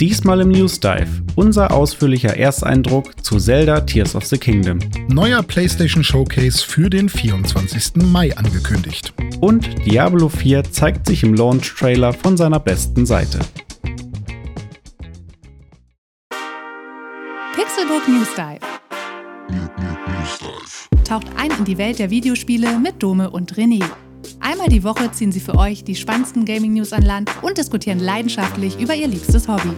Diesmal im News Dive unser ausführlicher Ersteindruck zu Zelda Tears of the Kingdom. Neuer PlayStation Showcase für den 24. Mai angekündigt. Und Diablo 4 zeigt sich im Launch-Trailer von seiner besten Seite. Pixelbook News Dive. Taucht ein in die Welt der Videospiele mit Dome und René. Einmal die Woche ziehen sie für euch die spannendsten Gaming-News an Land und diskutieren leidenschaftlich über ihr liebstes Hobby.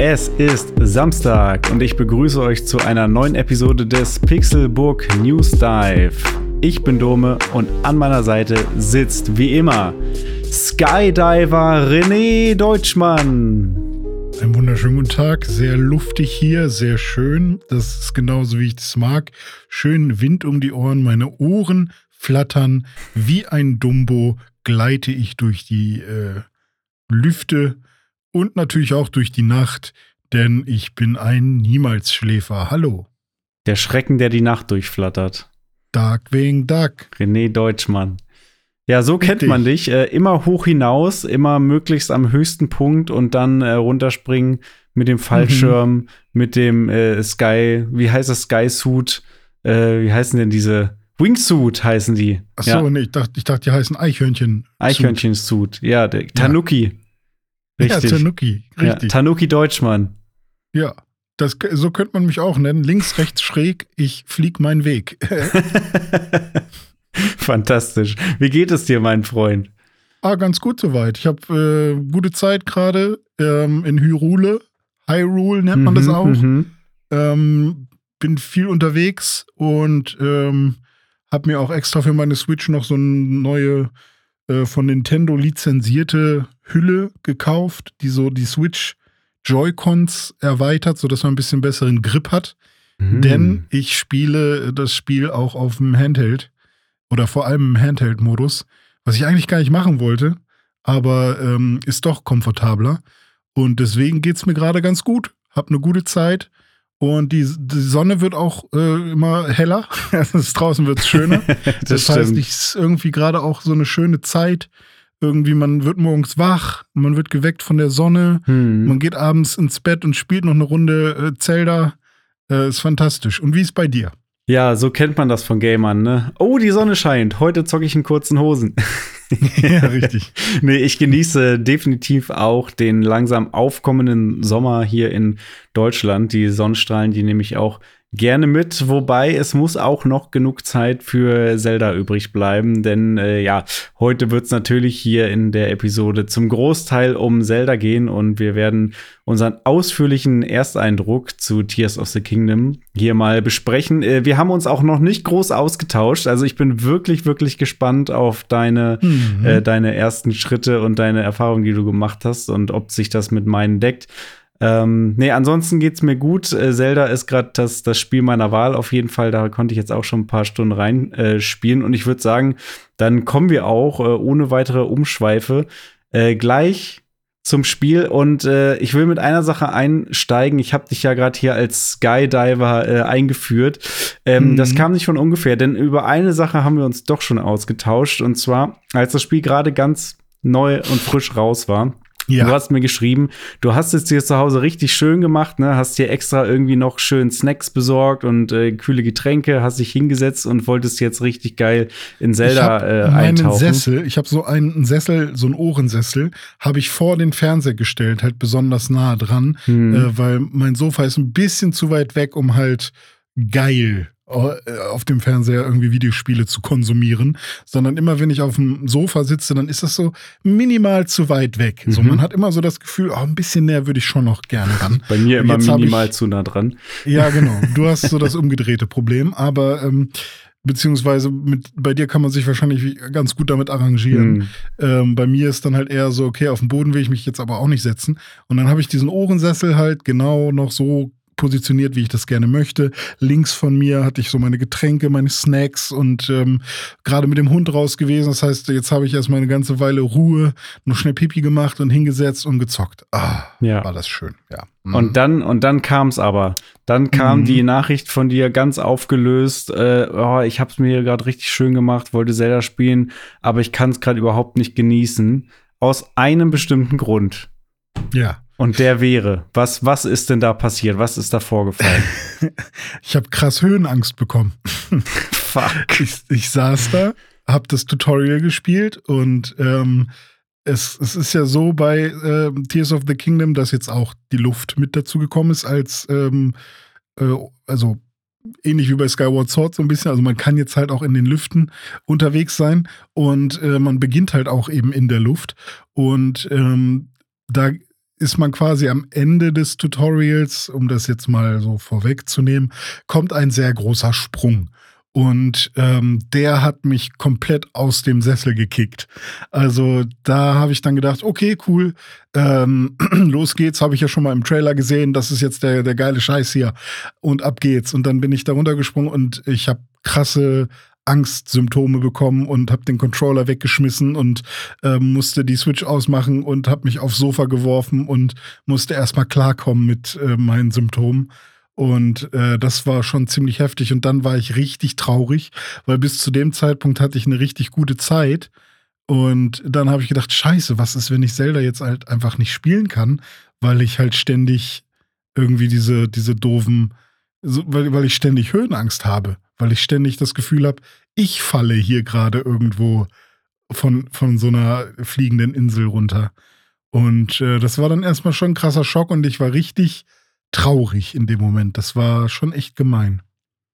Es ist Samstag und ich begrüße euch zu einer neuen Episode des Pixelburg News Dive. Ich bin Dome und an meiner Seite sitzt wie immer Skydiver René Deutschmann. Einen wunderschönen guten Tag. Sehr luftig hier, sehr schön. Das ist genauso, wie ich das mag. Schön Wind um die Ohren, meine Ohren flattern. Wie ein Dumbo gleite ich durch die äh, Lüfte und natürlich auch durch die Nacht, denn ich bin ein Niemalsschläfer. Hallo. Der Schrecken, der die Nacht durchflattert. Darkwing Duck. René Deutschmann. Ja, so kennt man dich. Äh, immer hoch hinaus, immer möglichst am höchsten Punkt und dann äh, runterspringen mit dem Fallschirm, mhm. mit dem äh, Sky, wie heißt das Sky Suit? Äh, wie heißen denn diese Wingsuit heißen die? Ach so, ja. nee, ich dachte, ich dachte, die heißen Eichhörnchen. Eichhörnchen Suit. Ja, der Tanuki. Ja. Richtig. Ja, Tanuki, richtig. Ja, Tanuki Deutschmann. Ja, das, so könnte man mich auch nennen. Links, rechts, schräg, ich flieg meinen Weg. Fantastisch. Wie geht es dir, mein Freund? Ah, ganz gut soweit. Ich habe äh, gute Zeit gerade ähm, in Hyrule. Hyrule nennt man mhm, das auch. Mhm. Ähm, bin viel unterwegs und ähm, habe mir auch extra für meine Switch noch so eine neue äh, von Nintendo lizenzierte Hülle gekauft, die so die Switch Joy-Cons erweitert, sodass man ein bisschen besseren Grip hat. Mhm. Denn ich spiele das Spiel auch auf dem Handheld oder vor allem im Handheld-Modus, was ich eigentlich gar nicht machen wollte, aber ähm, ist doch komfortabler. Und deswegen geht es mir gerade ganz gut. Hab eine gute Zeit. Und die, die Sonne wird auch äh, immer heller. draußen wird es schöner. das, das heißt, ich ist irgendwie gerade auch so eine schöne Zeit. Irgendwie, man wird morgens wach, man wird geweckt von der Sonne, hm. man geht abends ins Bett und spielt noch eine Runde äh, Zelda. Äh, ist fantastisch. Und wie ist bei dir? Ja, so kennt man das von Gamern, ne? Oh, die Sonne scheint. Heute zocke ich in kurzen Hosen. ja, richtig. nee, ich genieße definitiv auch den langsam aufkommenden Sommer hier in Deutschland. Die Sonnenstrahlen, die nehme ich auch gerne mit, wobei es muss auch noch genug Zeit für Zelda übrig bleiben, denn äh, ja, heute wird es natürlich hier in der Episode zum Großteil um Zelda gehen und wir werden unseren ausführlichen Ersteindruck zu Tears of the Kingdom hier mal besprechen. Äh, wir haben uns auch noch nicht groß ausgetauscht, also ich bin wirklich, wirklich gespannt auf deine, mhm. äh, deine ersten Schritte und deine Erfahrungen, die du gemacht hast und ob sich das mit meinen deckt. Ähm, nee, ansonsten geht's mir gut. Äh, Zelda ist gerade das, das Spiel meiner Wahl auf jeden Fall. Da konnte ich jetzt auch schon ein paar Stunden reinspielen. Äh, und ich würde sagen, dann kommen wir auch äh, ohne weitere Umschweife äh, gleich zum Spiel. Und äh, ich will mit einer Sache einsteigen. Ich habe dich ja gerade hier als Skydiver äh, eingeführt. Ähm, mhm. Das kam nicht von ungefähr, denn über eine Sache haben wir uns doch schon ausgetauscht. Und zwar, als das Spiel gerade ganz neu und frisch raus war ja. Du hast mir geschrieben, du hast es dir zu Hause richtig schön gemacht, ne? Hast dir extra irgendwie noch schön Snacks besorgt und äh, kühle Getränke, hast dich hingesetzt und wolltest jetzt richtig geil in Zelda äh, eintauchen. Sessel, ich habe so einen Sessel, so einen Ohrensessel, habe ich vor den Fernseher gestellt, halt besonders nah dran, hm. äh, weil mein Sofa ist ein bisschen zu weit weg, um halt geil auf dem Fernseher irgendwie Videospiele zu konsumieren, sondern immer wenn ich auf dem Sofa sitze, dann ist das so minimal zu weit weg. Mhm. So, man hat immer so das Gefühl, oh, ein bisschen näher würde ich schon noch gerne ran. Bei mir immer minimal ich, zu nah dran. Ja, genau. Du hast so das umgedrehte Problem, aber ähm, beziehungsweise mit, bei dir kann man sich wahrscheinlich ganz gut damit arrangieren. Mhm. Ähm, bei mir ist dann halt eher so, okay, auf dem Boden will ich mich jetzt aber auch nicht setzen. Und dann habe ich diesen Ohrensessel halt genau noch so positioniert, wie ich das gerne möchte. Links von mir hatte ich so meine Getränke, meine Snacks und ähm, gerade mit dem Hund raus gewesen. Das heißt, jetzt habe ich erstmal eine ganze Weile Ruhe, noch schnell Pipi gemacht und hingesetzt und gezockt. Ah, ja. war das schön, ja. Mhm. Und dann, und dann kam es aber. Dann kam mhm. die Nachricht von dir ganz aufgelöst. Äh, oh, ich habe es mir gerade richtig schön gemacht, wollte Zelda spielen, aber ich kann es gerade überhaupt nicht genießen. Aus einem bestimmten Grund. Ja. Und der wäre, was, was ist denn da passiert? Was ist da vorgefallen? ich habe krass Höhenangst bekommen. Fuck. Ich, ich saß da, habe das Tutorial gespielt und ähm, es, es ist ja so bei äh, Tears of the Kingdom, dass jetzt auch die Luft mit dazu gekommen ist als, ähm, äh, also ähnlich wie bei Skyward Sword so ein bisschen. Also man kann jetzt halt auch in den Lüften unterwegs sein und äh, man beginnt halt auch eben in der Luft. Und ähm, da ist man quasi am Ende des Tutorials, um das jetzt mal so vorwegzunehmen, kommt ein sehr großer Sprung. Und ähm, der hat mich komplett aus dem Sessel gekickt. Also da habe ich dann gedacht, okay, cool, ähm, los geht's, habe ich ja schon mal im Trailer gesehen, das ist jetzt der, der geile Scheiß hier. Und ab geht's. Und dann bin ich da runtergesprungen und ich habe krasse Angstsymptome bekommen und habe den Controller weggeschmissen und äh, musste die Switch ausmachen und habe mich aufs Sofa geworfen und musste erstmal klarkommen mit äh, meinen Symptomen. Und äh, das war schon ziemlich heftig. Und dann war ich richtig traurig, weil bis zu dem Zeitpunkt hatte ich eine richtig gute Zeit. Und dann habe ich gedacht, scheiße, was ist, wenn ich Zelda jetzt halt einfach nicht spielen kann, weil ich halt ständig irgendwie diese, diese doofen, so, weil, weil ich ständig Höhenangst habe weil ich ständig das Gefühl habe, ich falle hier gerade irgendwo von, von so einer fliegenden Insel runter. Und äh, das war dann erstmal schon ein krasser Schock und ich war richtig traurig in dem Moment. Das war schon echt gemein.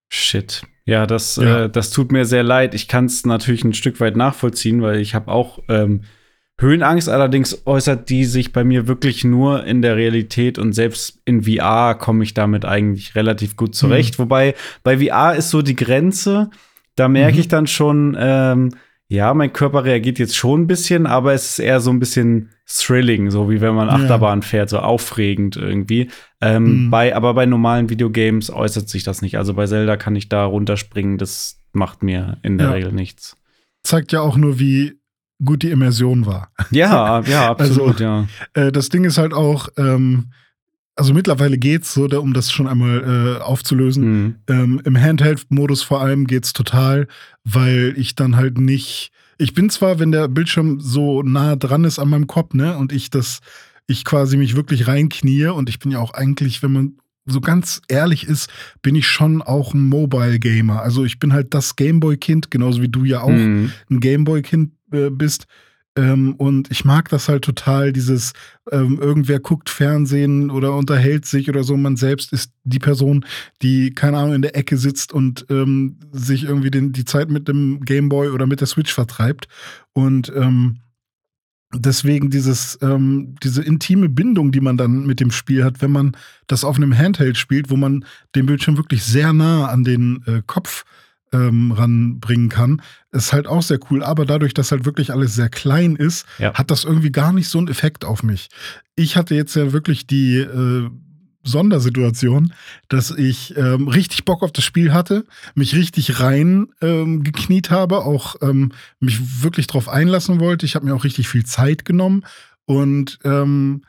Shit. Ja, das, ja. Äh, das tut mir sehr leid. Ich kann es natürlich ein Stück weit nachvollziehen, weil ich habe auch ähm, Höhenangst. Allerdings äußert die sich bei mir wirklich nur in der Realität und selbst in VR komme ich damit eigentlich relativ gut zurecht. Mhm. Wobei bei VR ist so die Grenze, da merke mhm. ich dann schon, ähm, ja, mein Körper reagiert jetzt schon ein bisschen, aber es ist eher so ein bisschen thrilling, so wie wenn man Achterbahn ja. fährt, so aufregend irgendwie. Ähm, mhm. bei, aber bei normalen Videogames äußert sich das nicht. Also bei Zelda kann ich da runterspringen, das macht mir in der ja. Regel nichts. Zeigt ja auch nur, wie gut die Immersion war. Ja, ja, absolut, also, ja. Äh, das Ding ist halt auch, ähm, also mittlerweile geht's so, da, um das schon einmal äh, aufzulösen. Mhm. Ähm, Im Handheld-Modus vor allem geht's total, weil ich dann halt nicht. Ich bin zwar, wenn der Bildschirm so nah dran ist an meinem Kopf, ne, und ich das, ich quasi mich wirklich reinknie und ich bin ja auch eigentlich, wenn man so ganz ehrlich ist, bin ich schon auch ein Mobile Gamer. Also ich bin halt das Gameboy-Kind, genauso wie du ja auch mhm. ein Gameboy-Kind bist. Ähm, und ich mag das halt total, dieses, ähm, irgendwer guckt Fernsehen oder unterhält sich oder so. Man selbst ist die Person, die, keine Ahnung, in der Ecke sitzt und ähm, sich irgendwie den, die Zeit mit dem Gameboy oder mit der Switch vertreibt. Und ähm, deswegen dieses, ähm, diese intime Bindung, die man dann mit dem Spiel hat, wenn man das auf einem Handheld spielt, wo man den Bildschirm wirklich sehr nah an den äh, Kopf ähm, ranbringen kann, ist halt auch sehr cool. Aber dadurch, dass halt wirklich alles sehr klein ist, ja. hat das irgendwie gar nicht so einen Effekt auf mich. Ich hatte jetzt ja wirklich die äh, Sondersituation, dass ich ähm, richtig Bock auf das Spiel hatte, mich richtig rein ähm, gekniet habe, auch ähm, mich wirklich drauf einlassen wollte. Ich habe mir auch richtig viel Zeit genommen und ähm,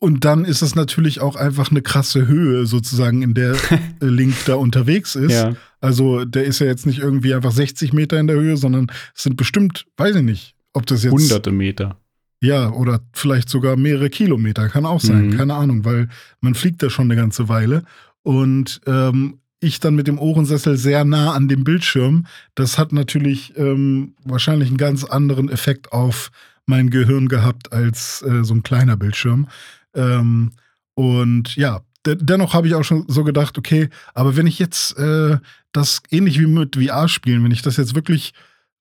und dann ist es natürlich auch einfach eine krasse Höhe sozusagen, in der Link da unterwegs ist. Ja. Also der ist ja jetzt nicht irgendwie einfach 60 Meter in der Höhe, sondern es sind bestimmt, weiß ich nicht, ob das jetzt. Hunderte Meter. Ja, oder vielleicht sogar mehrere Kilometer, kann auch sein, mhm. keine Ahnung, weil man fliegt da schon eine ganze Weile. Und ähm, ich dann mit dem Ohrensessel sehr nah an dem Bildschirm, das hat natürlich ähm, wahrscheinlich einen ganz anderen Effekt auf mein Gehirn gehabt als äh, so ein kleiner Bildschirm. Ähm, und ja, dennoch habe ich auch schon so gedacht, okay, aber wenn ich jetzt äh, das ähnlich wie mit VR-Spielen, wenn ich das jetzt wirklich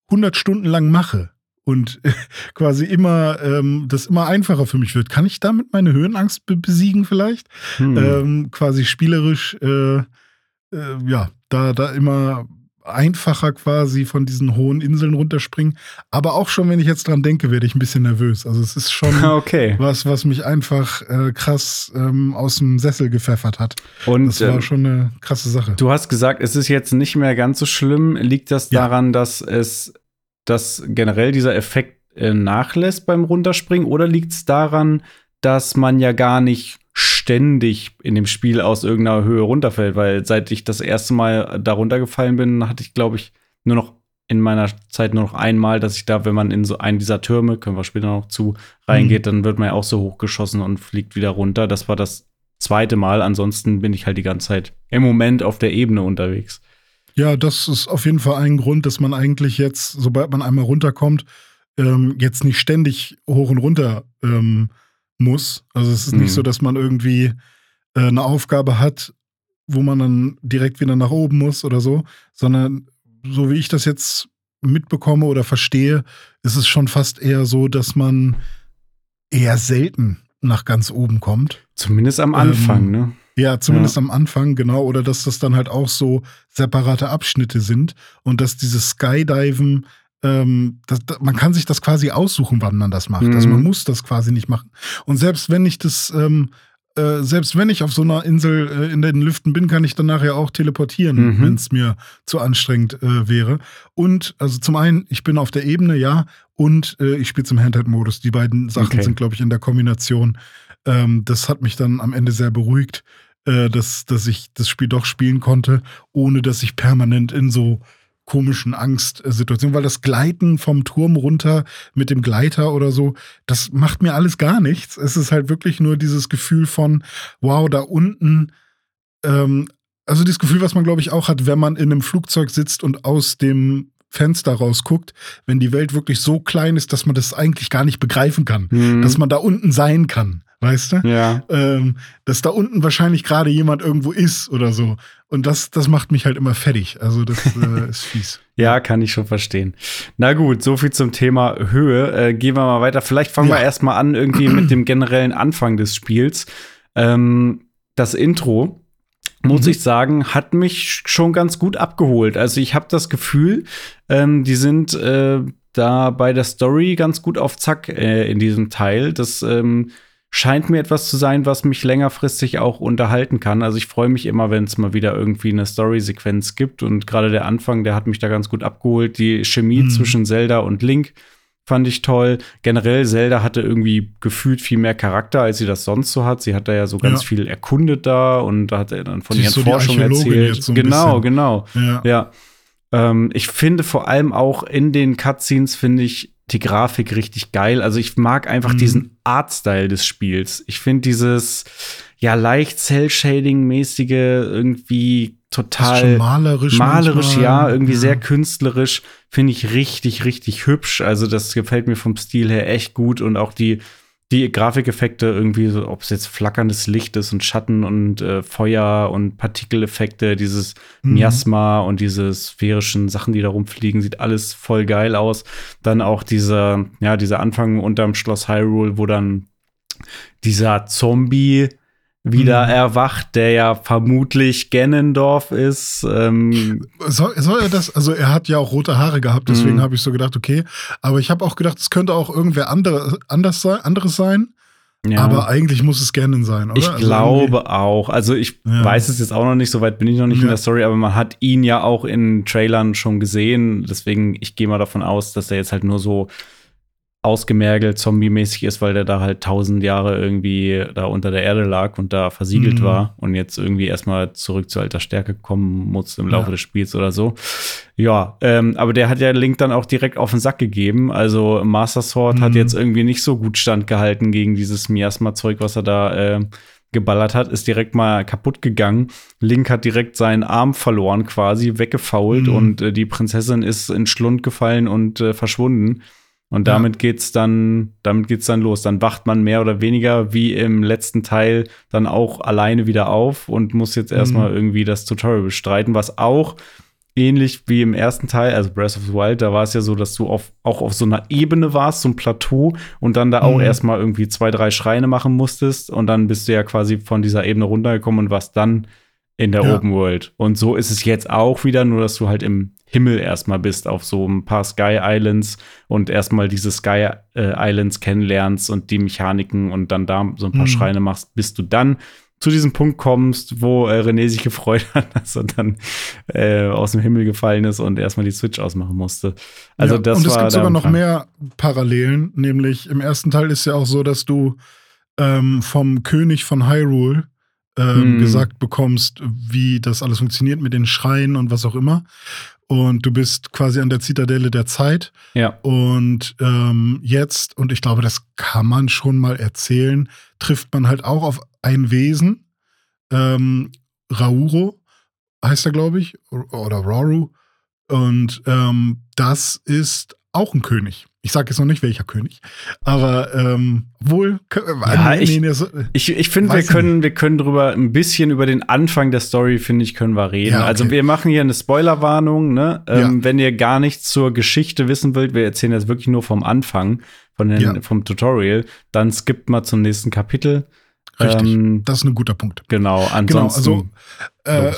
100 Stunden lang mache und quasi immer ähm, das immer einfacher für mich wird, kann ich damit meine Höhenangst be besiegen vielleicht? Hm. Ähm, quasi spielerisch, äh, äh, ja, da, da immer einfacher quasi von diesen hohen Inseln runterspringen. Aber auch schon, wenn ich jetzt dran denke, werde ich ein bisschen nervös. Also es ist schon okay. was, was mich einfach äh, krass ähm, aus dem Sessel gepfeffert hat. Und das war ähm, schon eine krasse Sache. du hast gesagt, es ist jetzt nicht mehr ganz so schlimm. Liegt das Ja. daran, dass es, dass generell dieser Effekt äh, nachlässt beim Runterspringen? Oder liegt es daran, dass man ja gar nicht ständig in dem Spiel aus irgendeiner Höhe runterfällt? Weil seit ich das erste Mal da runtergefallen bin, hatte ich, glaube ich, nur noch in meiner Zeit nur noch einmal, dass ich da, wenn man in so einen dieser Türme, können wir später noch zu, reingeht, dann wird man ja auch so hochgeschossen und fliegt wieder runter. Das war das zweite Mal. Ansonsten bin ich halt die ganze Zeit im Moment auf der Ebene unterwegs. Ja, das ist auf jeden Fall ein Grund, dass man eigentlich jetzt, sobald man einmal runterkommt, ähm, jetzt nicht ständig hoch und runter ähm, muss. Also es ist Mhm. nicht so, dass man irgendwie äh, eine Aufgabe hat, wo man dann direkt wieder nach oben muss oder so, sondern so wie ich das jetzt mitbekomme oder verstehe, ist es schon fast eher so, dass man eher selten nach ganz oben kommt. Zumindest am Anfang, Ähm, ne? Ja, zumindest am Anfang, genau. Oder dass das dann halt auch so separate Abschnitte sind und dass dieses Skydiven, ähm, das, da- man kann sich das quasi aussuchen, wann man das macht. Mhm. Also man muss das quasi nicht machen. Und selbst wenn ich das, ähm, äh, selbst wenn ich auf so einer Insel äh, in den Lüften bin, kann ich dann nachher auch teleportieren, Mhm. wenn es mir zu anstrengend äh, wäre. Und also zum einen, ich bin auf der Ebene, ja, und äh, ich spiele zum Handheld-Modus. Die beiden Sachen Okay. sind, glaube ich, in der Kombination. Ähm, das hat mich dann am Ende sehr beruhigt, äh, dass, dass ich das Spiel doch spielen konnte, ohne dass ich permanent in so komischen Angstsituationen, weil das Gleiten vom Turm runter mit dem Gleiter oder so, das macht mir alles gar nichts. Es ist halt wirklich nur dieses Gefühl von, wow, da unten, ähm, also dieses Gefühl, was man, glaube ich, auch hat, wenn man in einem Flugzeug sitzt und aus dem Fenster rausguckt, wenn die Welt wirklich so klein ist, dass man das eigentlich gar nicht begreifen kann, Mhm. dass man da unten sein kann, weißt du? ja. ähm, dass da unten wahrscheinlich gerade jemand irgendwo ist oder so. Und das, das macht mich halt immer fertig. Also das äh, ist fies. Ja, kann ich schon verstehen. Na gut, so viel zum Thema Höhe. Äh, gehen wir mal weiter. Vielleicht fangen wir Ja. erstmal an irgendwie mit dem generellen Anfang des Spiels. Ähm, das Intro, muss Mhm. ich sagen, hat mich schon ganz gut abgeholt. Also ich habe das Gefühl, ähm, die sind äh, da bei der Story ganz gut auf Zack äh, in diesem Teil. Das ähm, scheint mir etwas zu sein, was mich längerfristig auch unterhalten kann. Also ich freue mich immer, wenn es mal wieder irgendwie eine Story-Sequenz gibt. Und gerade der Anfang, der hat mich da ganz gut abgeholt. Die Chemie Mhm. zwischen Zelda und Link fand ich toll. Generell, Zelda hatte irgendwie gefühlt viel mehr Charakter, als sie das sonst so hat. Sie hat da ja so ganz Ja. viel erkundet da und da hat er dann von Sie ihren so Forschungen erzählt. so genau, bisschen. genau. Ja. Ja. Ähm, ich finde vor allem auch in den Cutscenes finde ich die Grafik richtig geil. Also ich mag einfach Mhm. diesen Artstyle des Spiels. Ich finde dieses ja leicht Cell-Shading-mäßige irgendwie total malerisch. malerisch, manchmal. ja, irgendwie sehr künstlerisch. Finde ich richtig, richtig hübsch. Also das gefällt mir vom Stil her echt gut und auch die die Grafikeffekte irgendwie, so, ob es jetzt flackerndes Licht ist und Schatten und äh, Feuer und Partikeleffekte, dieses Mhm. Miasma und diese sphärischen Sachen, die da rumfliegen, sieht alles voll geil aus. Dann auch dieser, ja, dieser Anfang unterm Schloss Hyrule, wo dann dieser Zombie wieder Mhm. erwacht, der ja vermutlich Ganondorf ist. Ähm, Soll, soll er das? Also er hat ja auch rote Haare gehabt, deswegen Mhm. habe ich so gedacht, okay. Aber ich habe auch gedacht, es könnte auch irgendwer andere, anders sein, anderes sein. ja. Aber eigentlich muss es Ganon sein, oder? Ich Also glaube auch. Also ich Ja. weiß es jetzt auch noch nicht, soweit bin ich noch nicht in Ja. der Story, aber man hat ihn ja auch in Trailern schon gesehen. Deswegen, ich gehe mal davon aus, dass er jetzt halt nur so ausgemergelt, zombie-mäßig ist, weil der da halt tausend Jahre irgendwie da unter der Erde lag und da versiegelt Mhm. war und jetzt irgendwie erstmal zurück zu alter Stärke kommen muss im Laufe Ja. des Spiels oder so. Ja, ähm, aber der hat ja Link dann auch direkt auf den Sack gegeben. Also Master Sword hat Mhm. jetzt irgendwie nicht so gut standgehalten gegen dieses Miasma-Zeug, was er da äh, geballert hat, ist direkt mal kaputt gegangen. Link hat direkt seinen Arm verloren, quasi weggefault Mhm. und äh, die Prinzessin ist in Schlund gefallen und äh, verschwunden. Und Ja. damit geht's dann, damit geht's dann los. Dann wacht man mehr oder weniger wie im letzten Teil dann auch alleine wieder auf und muss jetzt erstmal Mhm. irgendwie das Tutorial bestreiten, was auch ähnlich wie im ersten Teil, also Breath of the Wild, da war es ja so, dass du auf, auch auf so einer Ebene warst, so ein Plateau und dann da auch Mhm. erstmal irgendwie zwei, drei Schreine machen musstest und dann bist du ja quasi von dieser Ebene runtergekommen und warst dann in der ja. Open World. Und so ist es jetzt auch wieder, nur dass du halt im Himmel erstmal bist, auf so ein paar Sky Islands und erstmal diese Sky äh, Islands kennenlernst und die Mechaniken und dann da so ein paar mhm. Schreine machst, bis du dann zu diesem Punkt kommst, wo äh, René sich gefreut hat, dass er dann äh, aus dem Himmel gefallen ist und erstmal die Switch ausmachen musste. Also ja, das und es gibt sogar noch mehr Parallelen, nämlich im ersten Teil ist ja auch so, dass du ähm, vom König von Hyrule ähm, hm. gesagt bekommst, wie das alles funktioniert mit den Schreien und was auch immer. Und du bist quasi an der Zitadelle der Zeit. Ja. Und ähm, jetzt, und ich glaube, das kann man schon mal erzählen, trifft man halt auch auf ein Wesen, ähm, Rauro heißt er, glaube ich, oder Rauru. Und ähm, das ist auch ein König. Ich sage jetzt noch nicht, welcher König, aber ähm, wohl. Äh, ja, nee, ich, nee, so, ich, ich finde, wir können, wir können drüber ein bisschen über den Anfang der Story, finde ich, können wir reden. Ja, okay. Also wir machen hier eine Spoilerwarnung, ne? Ähm, ja. Wenn ihr gar nichts zur Geschichte wissen wollt, wir erzählen jetzt wirklich nur vom Anfang, von den, vom Tutorial, dann skippt mal zum nächsten Kapitel. Richtig, ähm, das ist ein guter Punkt. Genau, ansonsten. Genau, also äh,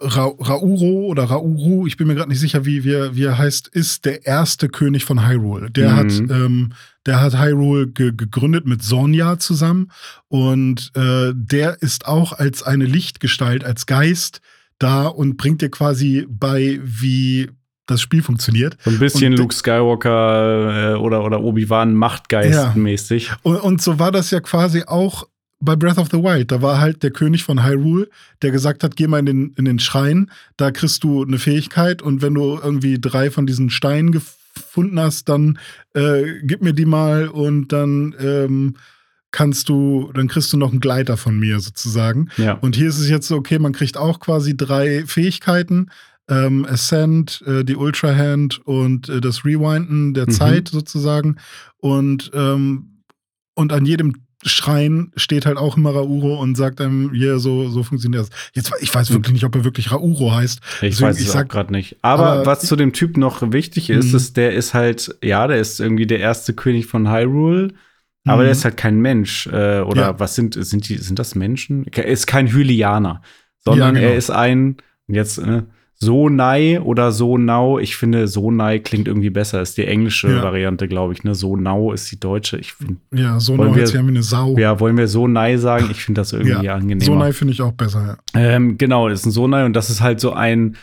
Ra Rauro oder Rauru, ich bin mir gerade nicht sicher, wie, wie, wie er heißt, ist der erste König von Hyrule. Der mhm. hat, ähm, der hat Hyrule ge gegründet mit Sonja zusammen und äh, der ist auch als eine Lichtgestalt, als Geist da und bringt dir quasi bei, wie das Spiel funktioniert. So ein bisschen und, Luke Skywalker äh, oder, oder Obi-Wan Machtgeist mäßig. Und, und so war das ja quasi auch bei Breath of the Wild. Da war halt der König von Hyrule, der gesagt hat, geh mal in den, in den Schrein, da kriegst du eine Fähigkeit und wenn du irgendwie drei von diesen Steinen gefunden hast, dann äh, gib mir die mal und dann ähm, kannst du, dann kriegst du noch einen Gleiter von mir sozusagen. Ja. Und hier ist es jetzt so, okay, man kriegt auch quasi drei Fähigkeiten. Ähm, Ascent, äh, die Ultra Hand und äh, das Rewinden der mhm. Zeit sozusagen. Und, ähm, und an jedem Schrein steht halt auch immer Rauro und sagt einem, hier, yeah, so, so funktioniert das. Jetzt, ich weiß wirklich nicht, ob er wirklich Rauro heißt. Ich Deswegen, weiß es ich gerade nicht. Aber, aber, was zu dem Typ noch wichtig ist, mhm. ist, der ist halt, ja, der ist irgendwie der erste König von Hyrule. Aber der mhm. ist halt kein Mensch. Äh, oder ja. was sind, sind die, sind das Menschen? Er ist kein Hylianer, sondern ja, genau. er ist ein, jetzt, äh, Sonai oder Sonau. Ich finde, Sonai klingt irgendwie besser. Ist die englische ja. Variante, glaube ich. Ne? Sonau ist die deutsche. Ich find, ja, Sonau hört sich an wie eine Sau. Ja, wollen wir Sonai sagen? Ich finde das irgendwie ja. angenehmer. Sonai finde ich auch besser, ja. Ähm, genau, das ist ein Sonai und das ist halt so ein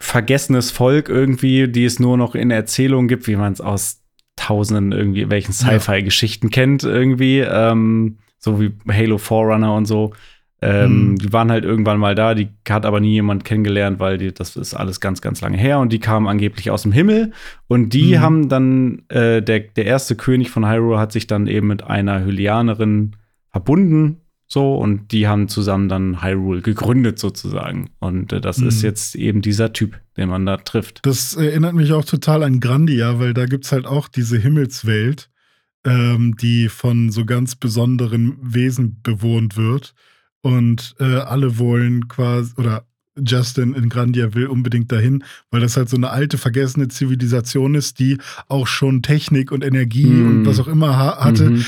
vergessenes Volk irgendwie, die es nur noch in Erzählungen gibt, wie man es aus tausenden irgendwie welchen Sci-Fi-Geschichten ja. kennt irgendwie. Ähm, so wie Halo Forerunner und so. Ähm, mhm. Die waren halt irgendwann mal da, die hat aber nie jemand kennengelernt, weil die, das ist alles ganz, ganz lange her und die kamen angeblich aus dem Himmel und die mhm. haben dann, äh, der, der erste König von Hyrule hat sich dann eben mit einer Hylianerin verbunden, so und die haben zusammen dann Hyrule gegründet sozusagen und äh, das mhm. ist jetzt eben dieser Typ, den man da trifft. Das erinnert mich auch total an Grandia, weil da gibt es halt auch diese Himmelswelt, ähm, die von so ganz besonderen Wesen bewohnt wird. Und äh, alle wollen quasi, oder Justin in Grandia will unbedingt dahin, weil das halt so eine alte, vergessene Zivilisation ist, die auch schon Technik und Energie mm. und was auch immer ha hatte, -hmm.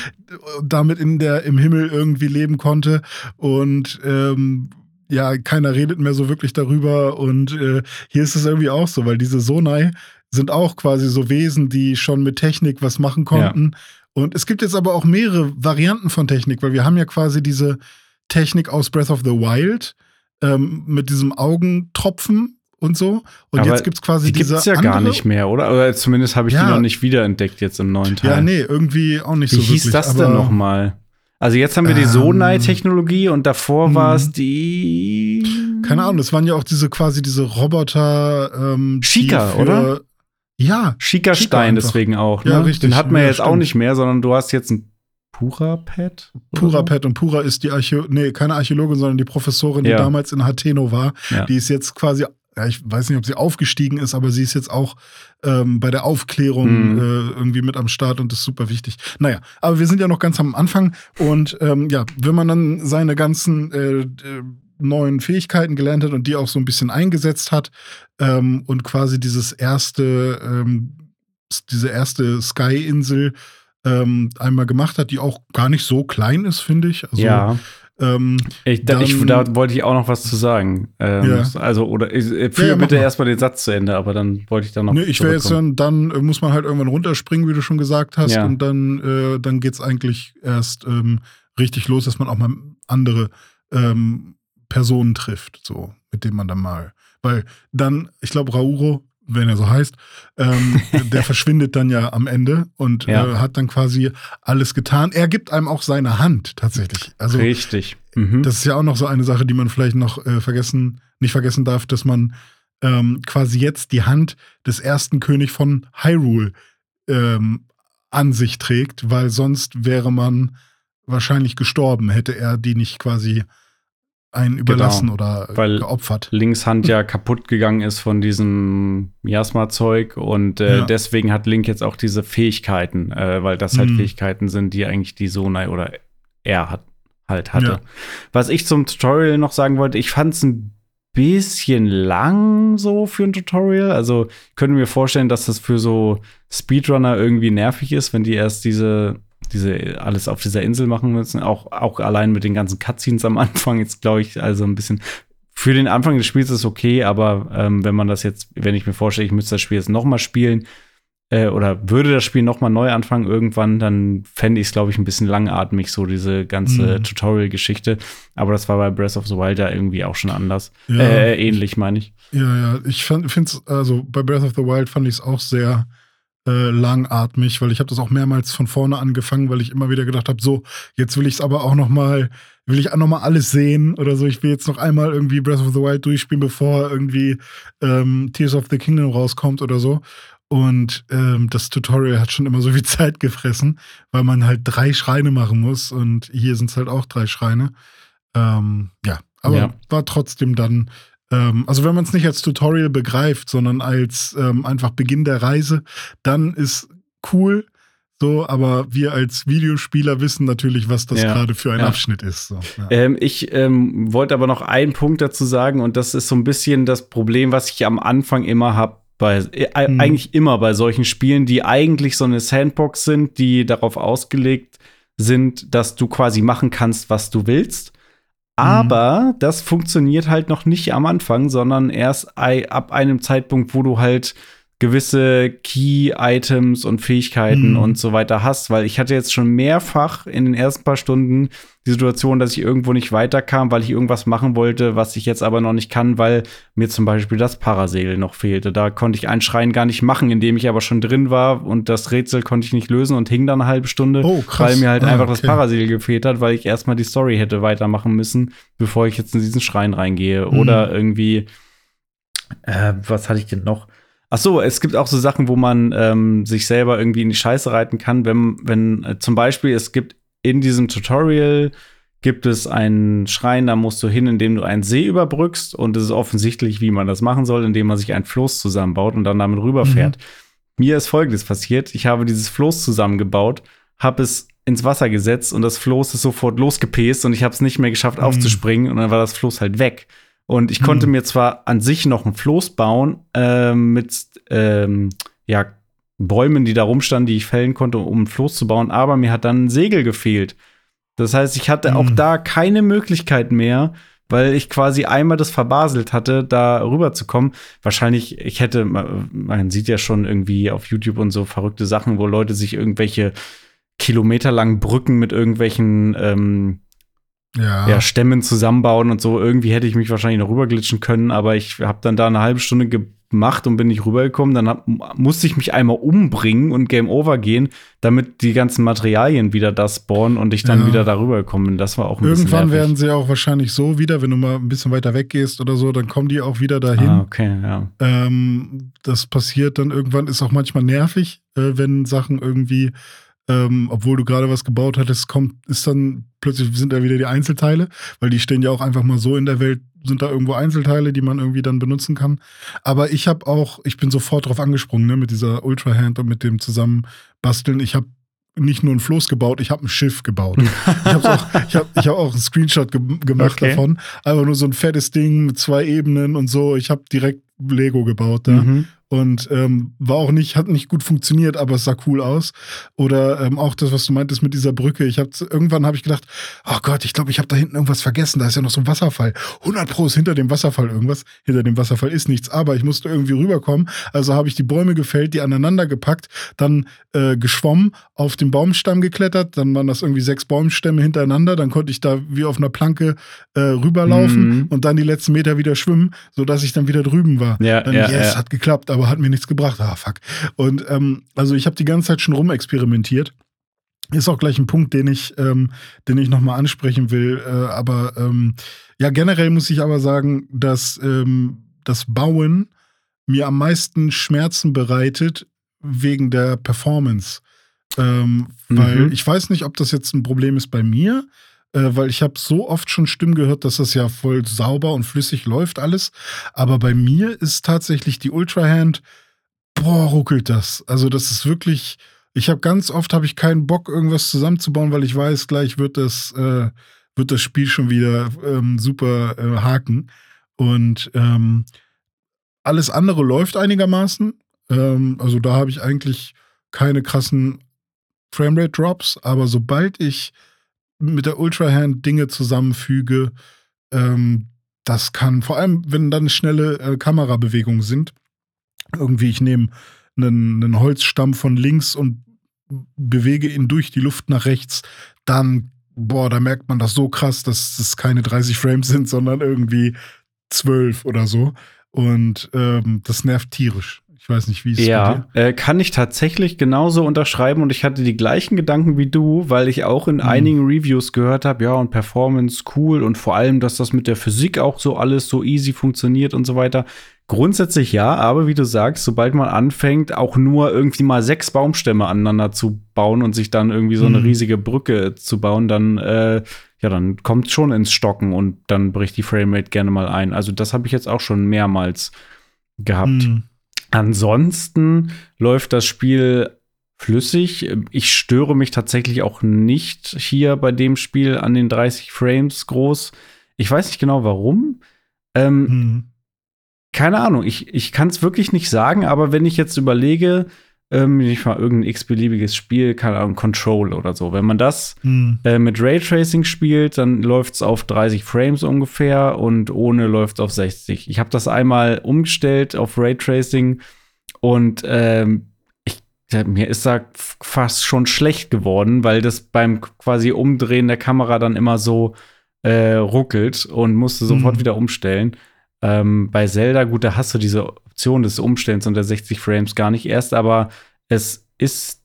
damit in der, im Himmel irgendwie leben konnte. Und ähm, ja, keiner redet mehr so wirklich darüber. Und äh, hier ist es irgendwie auch so, weil diese Sonai sind auch quasi so Wesen, die schon mit Technik was machen konnten. Ja. Und es gibt jetzt aber auch mehrere Varianten von Technik, weil wir haben ja quasi diese Technik aus Breath of the Wild ähm, mit diesem Augentropfen und so. Und Aber jetzt gibt es quasi die diese. Gibt's ja andere. gar nicht mehr, oder? Oder zumindest habe ich ja. die noch nicht wiederentdeckt jetzt im neuen Teil. Ja, nee, irgendwie auch nicht Wie so Wie hieß das denn nochmal? Also jetzt haben wir die ähm, Sonai-Technologie und davor war es die. Keine Ahnung, das waren ja auch diese quasi diese Roboter. Ähm, Shika, oder? Ja. Shika-Stein deswegen auch. Ne? Ja, richtig. Den hat man ja, jetzt stimmt. auch nicht mehr, sondern du hast jetzt ein Purapet? Purapet so? und Pura ist die Archä nee, keine Archäologin, sondern die Professorin, die ja. damals in Hateno war. Ja. Die ist jetzt quasi, ja, ich weiß nicht, ob sie aufgestiegen ist, aber sie ist jetzt auch ähm, bei der Aufklärung mhm. äh, irgendwie mit am Start und ist super wichtig. Naja, aber wir sind ja noch ganz am Anfang und ähm, ja, wenn man dann seine ganzen äh, äh, neuen Fähigkeiten gelernt hat und die auch so ein bisschen eingesetzt hat ähm, und quasi dieses erste, ähm, diese erste Sky-Insel ähm, einmal gemacht hat, die auch gar nicht so klein ist, finde ich. Also, ja. Ähm, ich, da, ich, da, wollte ich auch noch was zu sagen. Ähm, ja. Also, oder ich, äh, führe ja, ja, bitte erstmal den Satz zu Ende, aber dann wollte ich da noch. Nee, ich wäre jetzt dann, dann äh, muss man halt irgendwann runterspringen, wie du schon gesagt hast, und dann, äh, dann geht es eigentlich erst ähm, richtig los, dass man auch mal andere ähm, Personen trifft, so, mit denen man dann mal. Weil dann, ich glaube, Rauro wenn er so heißt, ähm, der verschwindet dann ja am Ende und ja. äh, hat dann quasi alles getan. Er gibt einem auch seine Hand tatsächlich. Also, Richtig. Mhm. Das ist ja auch noch so eine Sache, die man vielleicht noch äh, vergessen, nicht vergessen darf, dass man ähm, quasi jetzt die Hand des ersten König von Hyrule ähm, an sich trägt, weil sonst wäre man wahrscheinlich gestorben, hätte er die nicht quasi einen überlassen genau, oder weil geopfert. Linkshand ja kaputt gegangen ist von diesem Miasma-Zeug und äh, ja. deswegen hat Link jetzt auch diese Fähigkeiten, äh, weil das halt mhm. Fähigkeiten sind, die eigentlich die Sonai oder er hat, halt hatte. Ja. Was ich zum Tutorial noch sagen wollte, ich fand es ein bisschen lang so für ein Tutorial. Also können mir vorstellen, dass das für so Speedrunner irgendwie nervig ist, wenn die erst diese diese alles auf dieser Insel machen müssen. Auch, auch allein mit den ganzen Cutscenes am Anfang jetzt, glaube ich, also ein bisschen. Für den Anfang des Spiels ist es okay, aber ähm, wenn man das jetzt, wenn ich mir vorstelle, ich müsste das Spiel jetzt noch mal spielen äh, oder würde das Spiel noch mal neu anfangen irgendwann, dann fände ich es, glaube ich, ein bisschen langatmig, so diese ganze mhm. Tutorial-Geschichte. Aber das war bei Breath of the Wild ja irgendwie auch schon anders. Ja. Äh, ähnlich, meine ich. Ja, ja. Ich finde es, also bei Breath of the Wild fand ich es auch sehr äh, langatmig, weil ich habe das auch mehrmals von vorne angefangen, weil ich immer wieder gedacht habe, so, jetzt will ich es aber auch noch mal, will ich auch noch mal alles sehen oder so. Ich will jetzt noch einmal irgendwie Breath of the Wild durchspielen, bevor irgendwie ähm, Tears of the Kingdom rauskommt oder so. Und ähm, das Tutorial hat schon immer so viel Zeit gefressen, weil man halt drei Schreine machen muss. Und hier sind es halt auch drei Schreine. Ähm, ja, aber ja. war trotzdem dann ähm, also wenn man es nicht als Tutorial begreift, sondern als ähm, einfach Beginn der Reise, dann ist cool. So, aber wir als Videospieler wissen natürlich, was das ja, gerade für ein ja. Abschnitt ist. So, ja. ähm, ich ähm, wollte aber noch einen Punkt dazu sagen, und das ist so ein bisschen das Problem, was ich am Anfang immer habe. Bei, äh, mhm. Eigentlich immer bei solchen Spielen, die eigentlich so eine Sandbox sind, die darauf ausgelegt sind, dass du quasi machen kannst, was du willst. Mhm. Aber das funktioniert halt noch nicht am Anfang, sondern erst ab einem Zeitpunkt, wo du halt gewisse Key-Items und Fähigkeiten mhm. und so weiter hast, weil ich hatte jetzt schon mehrfach in den ersten paar Stunden die Situation, dass ich irgendwo nicht weiterkam, weil ich irgendwas machen wollte, was ich jetzt aber noch nicht kann, weil mir zum Beispiel das Parasegel noch fehlte. Da konnte ich einen Schrein gar nicht machen, indem ich aber schon drin war und das Rätsel konnte ich nicht lösen und hing dann eine halbe Stunde, oh, weil mir halt ah, einfach okay. das Parasegel gefehlt hat, weil ich erstmal die Story hätte weitermachen müssen, bevor ich jetzt in diesen Schrein reingehe. Mhm. Oder irgendwie, äh, was hatte ich denn noch? Ach so, es gibt auch so Sachen, wo man ähm, sich selber irgendwie in die Scheiße reiten kann, wenn, wenn äh, zum Beispiel es gibt in diesem Tutorial gibt es einen Schrein, da musst du hin, indem du einen See überbrückst und es ist offensichtlich, wie man das machen soll, indem man sich ein Floß zusammenbaut und dann damit rüberfährt. Mhm. Mir ist Folgendes passiert: Ich habe dieses Floß zusammengebaut, habe es ins Wasser gesetzt und das Floß ist sofort losgepäst und ich habe es nicht mehr geschafft mhm. aufzuspringen und dann war das Floß halt weg. Und ich mhm. konnte mir zwar an sich noch ein Floß bauen äh, mit ähm, ja, Bäumen, die da rumstanden, die ich fällen konnte, um ein Floß zu bauen, aber mir hat dann ein Segel gefehlt. Das heißt, ich hatte mhm. auch da keine Möglichkeit mehr, weil ich quasi einmal das verbaselt hatte, da rüber zu kommen. Wahrscheinlich, ich hätte, man sieht ja schon irgendwie auf YouTube und so verrückte Sachen, wo Leute sich irgendwelche kilometerlangen Brücken mit irgendwelchen ähm, ja. ja. Stämmen zusammenbauen und so. Irgendwie hätte ich mich wahrscheinlich noch rüberglitschen können, aber ich habe dann da eine halbe Stunde gemacht und bin nicht rübergekommen. Dann hab, musste ich mich einmal umbringen und Game Over gehen, damit die ganzen Materialien wieder da spawnen und ich dann ja. wieder darüber gekommen bin. Das war auch ein Irgendwann werden sie auch wahrscheinlich so wieder, wenn du mal ein bisschen weiter weggehst oder so, dann kommen die auch wieder dahin. Ah, okay, ja. Ähm, das passiert dann irgendwann, ist auch manchmal nervig, äh, wenn Sachen irgendwie ähm, obwohl du gerade was gebaut hattest, kommt, ist dann plötzlich sind da wieder die Einzelteile, weil die stehen ja auch einfach mal so in der Welt, sind da irgendwo Einzelteile, die man irgendwie dann benutzen kann. Aber ich habe auch, ich bin sofort drauf angesprungen, ne, mit dieser Ultra Hand und mit dem Zusammenbasteln. Ich habe nicht nur ein Floß gebaut, ich habe ein Schiff gebaut. ich habe auch, ich hab, ich hab auch einen Screenshot ge gemacht okay. davon. Einfach nur so ein fettes Ding mit zwei Ebenen und so. Ich habe direkt Lego gebaut da. Mhm. Und ähm, war auch nicht, hat nicht gut funktioniert, aber es sah cool aus. Oder ähm, auch das, was du meintest mit dieser Brücke. Ich habe irgendwann habe ich gedacht, oh Gott, ich glaube, ich habe da hinten irgendwas vergessen. Da ist ja noch so ein Wasserfall. 100 Pro ist hinter dem Wasserfall irgendwas. Hinter dem Wasserfall ist nichts, aber ich musste irgendwie rüberkommen. Also habe ich die Bäume gefällt, die aneinander gepackt, dann äh, geschwommen, auf den Baumstamm geklettert. Dann waren das irgendwie sechs Baumstämme hintereinander. Dann konnte ich da wie auf einer Planke äh, rüberlaufen mhm. und dann die letzten Meter wieder schwimmen, sodass ich dann wieder drüben war. Ja, dann, ja, yes, ja. hat geklappt, aber hat mir nichts gebracht. Ah, fuck. Und ähm, also ich habe die ganze Zeit schon rumexperimentiert. Ist auch gleich ein Punkt, den ich, ähm, den ich nochmal ansprechen will. Äh, aber ähm, ja, generell muss ich aber sagen, dass ähm, das Bauen mir am meisten Schmerzen bereitet wegen der Performance. Ähm, mhm. Weil ich weiß nicht, ob das jetzt ein Problem ist bei mir, weil ich habe so oft schon Stimmen gehört, dass das ja voll sauber und flüssig läuft alles. Aber bei mir ist tatsächlich die Ultrahand, boah, ruckelt das. Also das ist wirklich, ich habe ganz oft habe ich keinen Bock, irgendwas zusammenzubauen, weil ich weiß, gleich wird das, äh, wird das Spiel schon wieder ähm, super äh, haken. Und ähm, alles andere läuft einigermaßen. Ähm, also da habe ich eigentlich keine krassen Framerate-Drops, aber sobald ich mit der Ultrahand Dinge zusammenfüge, ähm, das kann, vor allem wenn dann schnelle äh, Kamerabewegungen sind, irgendwie ich nehme einen, einen Holzstamm von links und bewege ihn durch die Luft nach rechts, dann, boah, da merkt man das so krass, dass es keine 30 Frames sind, sondern irgendwie 12 oder so. Und ähm, das nervt tierisch. Ich weiß nicht, wie es Ja, äh, kann ich tatsächlich genauso unterschreiben und ich hatte die gleichen Gedanken wie du, weil ich auch in mhm. einigen Reviews gehört habe, ja, und Performance cool und vor allem, dass das mit der Physik auch so alles so easy funktioniert und so weiter. Grundsätzlich ja, aber wie du sagst, sobald man anfängt, auch nur irgendwie mal sechs Baumstämme aneinander zu bauen und sich dann irgendwie so eine mhm. riesige Brücke zu bauen, dann äh, ja, dann kommt schon ins Stocken und dann bricht die Framerate gerne mal ein. Also das habe ich jetzt auch schon mehrmals gehabt. Mhm. Ansonsten läuft das Spiel flüssig. Ich störe mich tatsächlich auch nicht hier bei dem Spiel an den 30 Frames groß. Ich weiß nicht genau warum. Ähm, hm. Keine Ahnung, ich, ich kann es wirklich nicht sagen, aber wenn ich jetzt überlege, ähm, nicht mal irgendein x-beliebiges Spiel, keine Ahnung, Control oder so. Wenn man das hm. äh, mit Raytracing spielt, dann läuft es auf 30 Frames ungefähr und ohne läuft es auf 60. Ich habe das einmal umgestellt auf Raytracing und ähm, ich, mir ist da fast schon schlecht geworden, weil das beim quasi Umdrehen der Kamera dann immer so äh, ruckelt und musste sofort hm. wieder umstellen. Ähm, bei Zelda, gut, da hast du diese Option des Umstellens unter 60 Frames gar nicht erst, aber es ist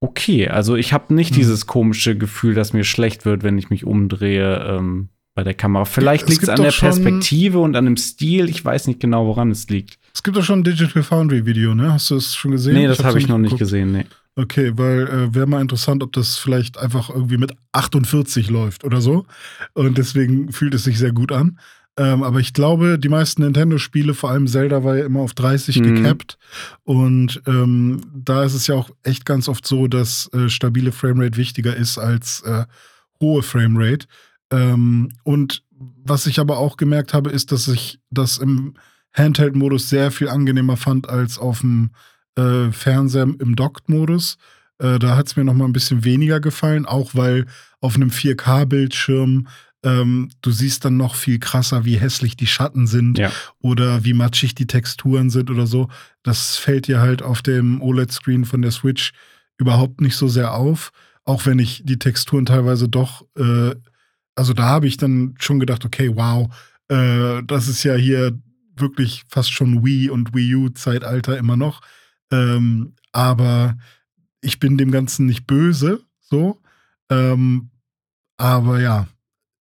okay. Also ich habe nicht hm. dieses komische Gefühl, dass mir schlecht wird, wenn ich mich umdrehe ähm, bei der Kamera. Vielleicht liegt es an der Perspektive und an dem Stil. Ich weiß nicht genau, woran es liegt. Es gibt doch schon ein Digital Foundry Video, ne? Hast du es schon gesehen? Nee, das habe ich noch nicht geguckt. gesehen, nee. Okay, weil äh, wäre mal interessant, ob das vielleicht einfach irgendwie mit 48 läuft oder so. Und deswegen fühlt es sich sehr gut an. Ähm, aber ich glaube, die meisten Nintendo-Spiele, vor allem Zelda, war ja immer auf 30 mhm. gecapped. Und ähm, da ist es ja auch echt ganz oft so, dass äh, stabile Framerate wichtiger ist als äh, hohe Framerate. Ähm, und was ich aber auch gemerkt habe, ist, dass ich das im Handheld-Modus sehr viel angenehmer fand als auf dem äh, Fernseher im Docked-Modus. Äh, da hat es mir noch mal ein bisschen weniger gefallen, auch weil auf einem 4K-Bildschirm ähm, du siehst dann noch viel krasser, wie hässlich die Schatten sind ja. oder wie matschig die Texturen sind oder so. Das fällt dir halt auf dem OLED-Screen von der Switch überhaupt nicht so sehr auf. Auch wenn ich die Texturen teilweise doch, äh, also da habe ich dann schon gedacht, okay, wow, äh, das ist ja hier wirklich fast schon Wii und Wii U-Zeitalter immer noch. Ähm, aber ich bin dem Ganzen nicht böse, so. Ähm, aber ja,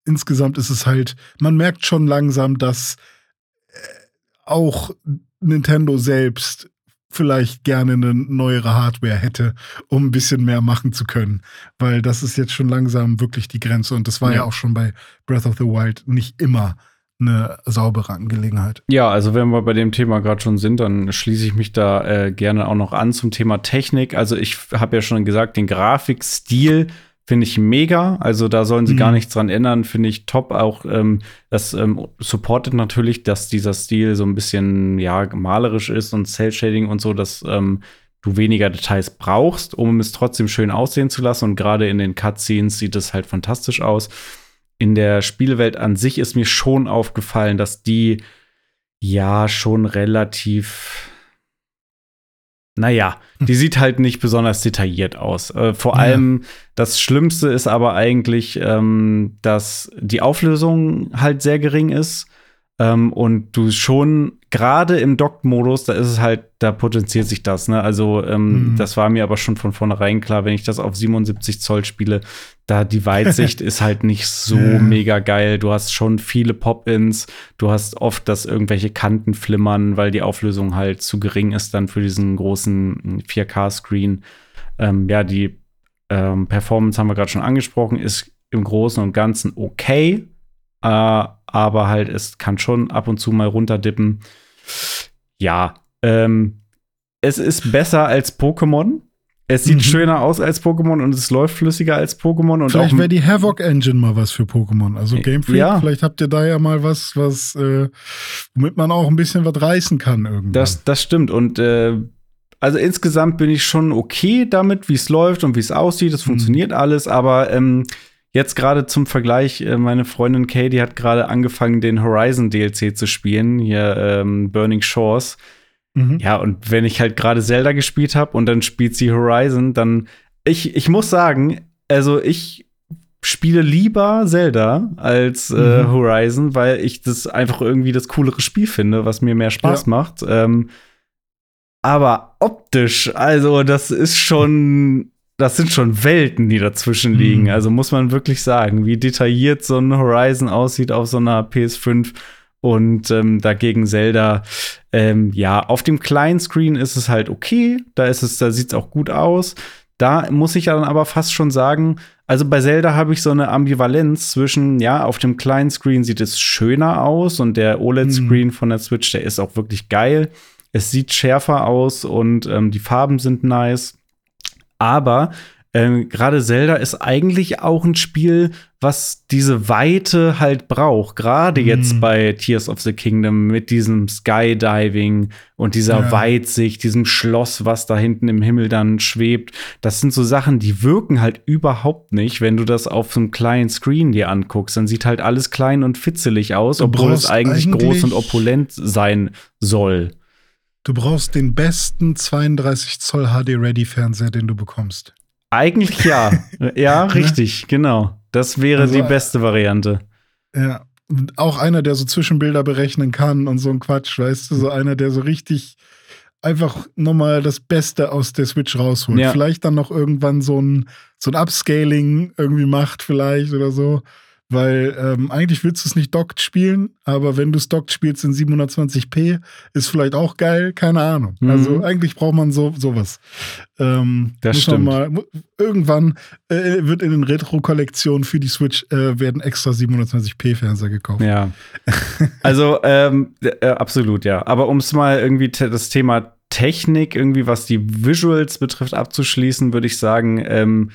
insgesamt ist es halt, man merkt schon langsam, dass äh, auch Nintendo selbst vielleicht gerne eine neuere Hardware hätte, um ein bisschen mehr machen zu können. Weil das ist jetzt schon langsam wirklich die Grenze. Und das war ja, ja auch schon bei Breath of the Wild nicht immer eine saubere Angelegenheit. Ja, also wenn wir bei dem Thema gerade schon sind, dann schließe ich mich da äh, gerne auch noch an zum Thema Technik. Also ich habe ja schon gesagt, den Grafikstil finde ich mega. Also da sollen sie mhm. gar nichts dran ändern, finde ich top. Auch ähm, das ähm, supportet natürlich, dass dieser Stil so ein bisschen ja malerisch ist und Cell Shading und so, dass ähm, du weniger Details brauchst, um es trotzdem schön aussehen zu lassen. Und gerade in den Cutscenes sieht es halt fantastisch aus. In der Spielwelt an sich ist mir schon aufgefallen, dass die ja schon relativ naja, die sieht halt nicht besonders detailliert aus. Äh, vor ja. allem das Schlimmste ist aber eigentlich, ähm, dass die Auflösung halt sehr gering ist. Ähm, und du schon gerade im Docked-Modus, da ist es halt, da potenziert sich das. Ne? Also ähm, mhm. das war mir aber schon von vornherein klar, wenn ich das auf 77 Zoll spiele, da die Weitsicht ist halt nicht so ja. mega geil. Du hast schon viele Pop-ins, du hast oft, dass irgendwelche Kanten flimmern, weil die Auflösung halt zu gering ist dann für diesen großen 4K-Screen. Ähm, ja, die ähm, Performance haben wir gerade schon angesprochen, ist im Großen und Ganzen okay. Äh, aber halt, es kann schon ab und zu mal runterdippen. Ja, ähm, es ist besser als Pokémon. Es sieht mhm. schöner aus als Pokémon und es läuft flüssiger als Pokémon. Und vielleicht wäre die Havoc Engine mal was für Pokémon. Also Game Freak, ja. vielleicht habt ihr da ja mal was, was, äh, womit man auch ein bisschen was reißen kann irgendwann. Das, das stimmt. Und äh, also insgesamt bin ich schon okay damit, wie es läuft und wie es aussieht. Es mhm. funktioniert alles, aber ähm, Jetzt gerade zum Vergleich, äh, meine Freundin Katie hat gerade angefangen, den Horizon DLC zu spielen, hier ähm, Burning Shores. Mhm. Ja, und wenn ich halt gerade Zelda gespielt habe und dann spielt sie Horizon, dann ich, ich muss sagen, also ich spiele lieber Zelda als äh, mhm. Horizon, weil ich das einfach irgendwie das coolere Spiel finde, was mir mehr Spaß ja. macht. Ähm, aber optisch, also das ist schon das sind schon Welten, die dazwischen liegen. Mhm. Also muss man wirklich sagen, wie detailliert so ein Horizon aussieht auf so einer PS5 und ähm, dagegen Zelda. Ähm, ja, auf dem kleinen Screen ist es halt okay. Da ist es, da sieht es auch gut aus. Da muss ich dann aber fast schon sagen, also bei Zelda habe ich so eine Ambivalenz zwischen, ja, auf dem kleinen Screen sieht es schöner aus und der OLED-Screen mhm. von der Switch, der ist auch wirklich geil. Es sieht schärfer aus und ähm, die Farben sind nice. Aber ähm, gerade Zelda ist eigentlich auch ein Spiel, was diese Weite halt braucht. Gerade mm. jetzt bei Tears of the Kingdom mit diesem Skydiving und dieser ja. Weitsicht, diesem Schloss, was da hinten im Himmel dann schwebt. Das sind so Sachen, die wirken halt überhaupt nicht, wenn du das auf so einem kleinen Screen dir anguckst. Dann sieht halt alles klein und fitzelig aus, obwohl es eigentlich, eigentlich groß und opulent sein soll. Du brauchst den besten 32 Zoll HD-Ready-Fernseher, den du bekommst. Eigentlich ja. ja, ne? richtig, genau. Das wäre also, die beste Variante. Ja. Auch einer, der so Zwischenbilder berechnen kann und so ein Quatsch, weißt du, so einer, der so richtig einfach nochmal das Beste aus der Switch rausholt. Ja. Vielleicht dann noch irgendwann so ein, so ein Upscaling irgendwie macht, vielleicht oder so. Weil ähm, eigentlich willst du es nicht dockt spielen, aber wenn du es dockt spielst in 720p, ist vielleicht auch geil, keine Ahnung. Mhm. Also eigentlich braucht man so sowas. Ähm, das stimmt. Mal, irgendwann äh, wird in den Retro-Kollektionen für die Switch äh, werden extra 720p-Fernseher gekauft. Ja. also ähm, äh, absolut, ja. Aber um es mal irgendwie das Thema Technik, irgendwie was die Visuals betrifft, abzuschließen, würde ich sagen, ähm,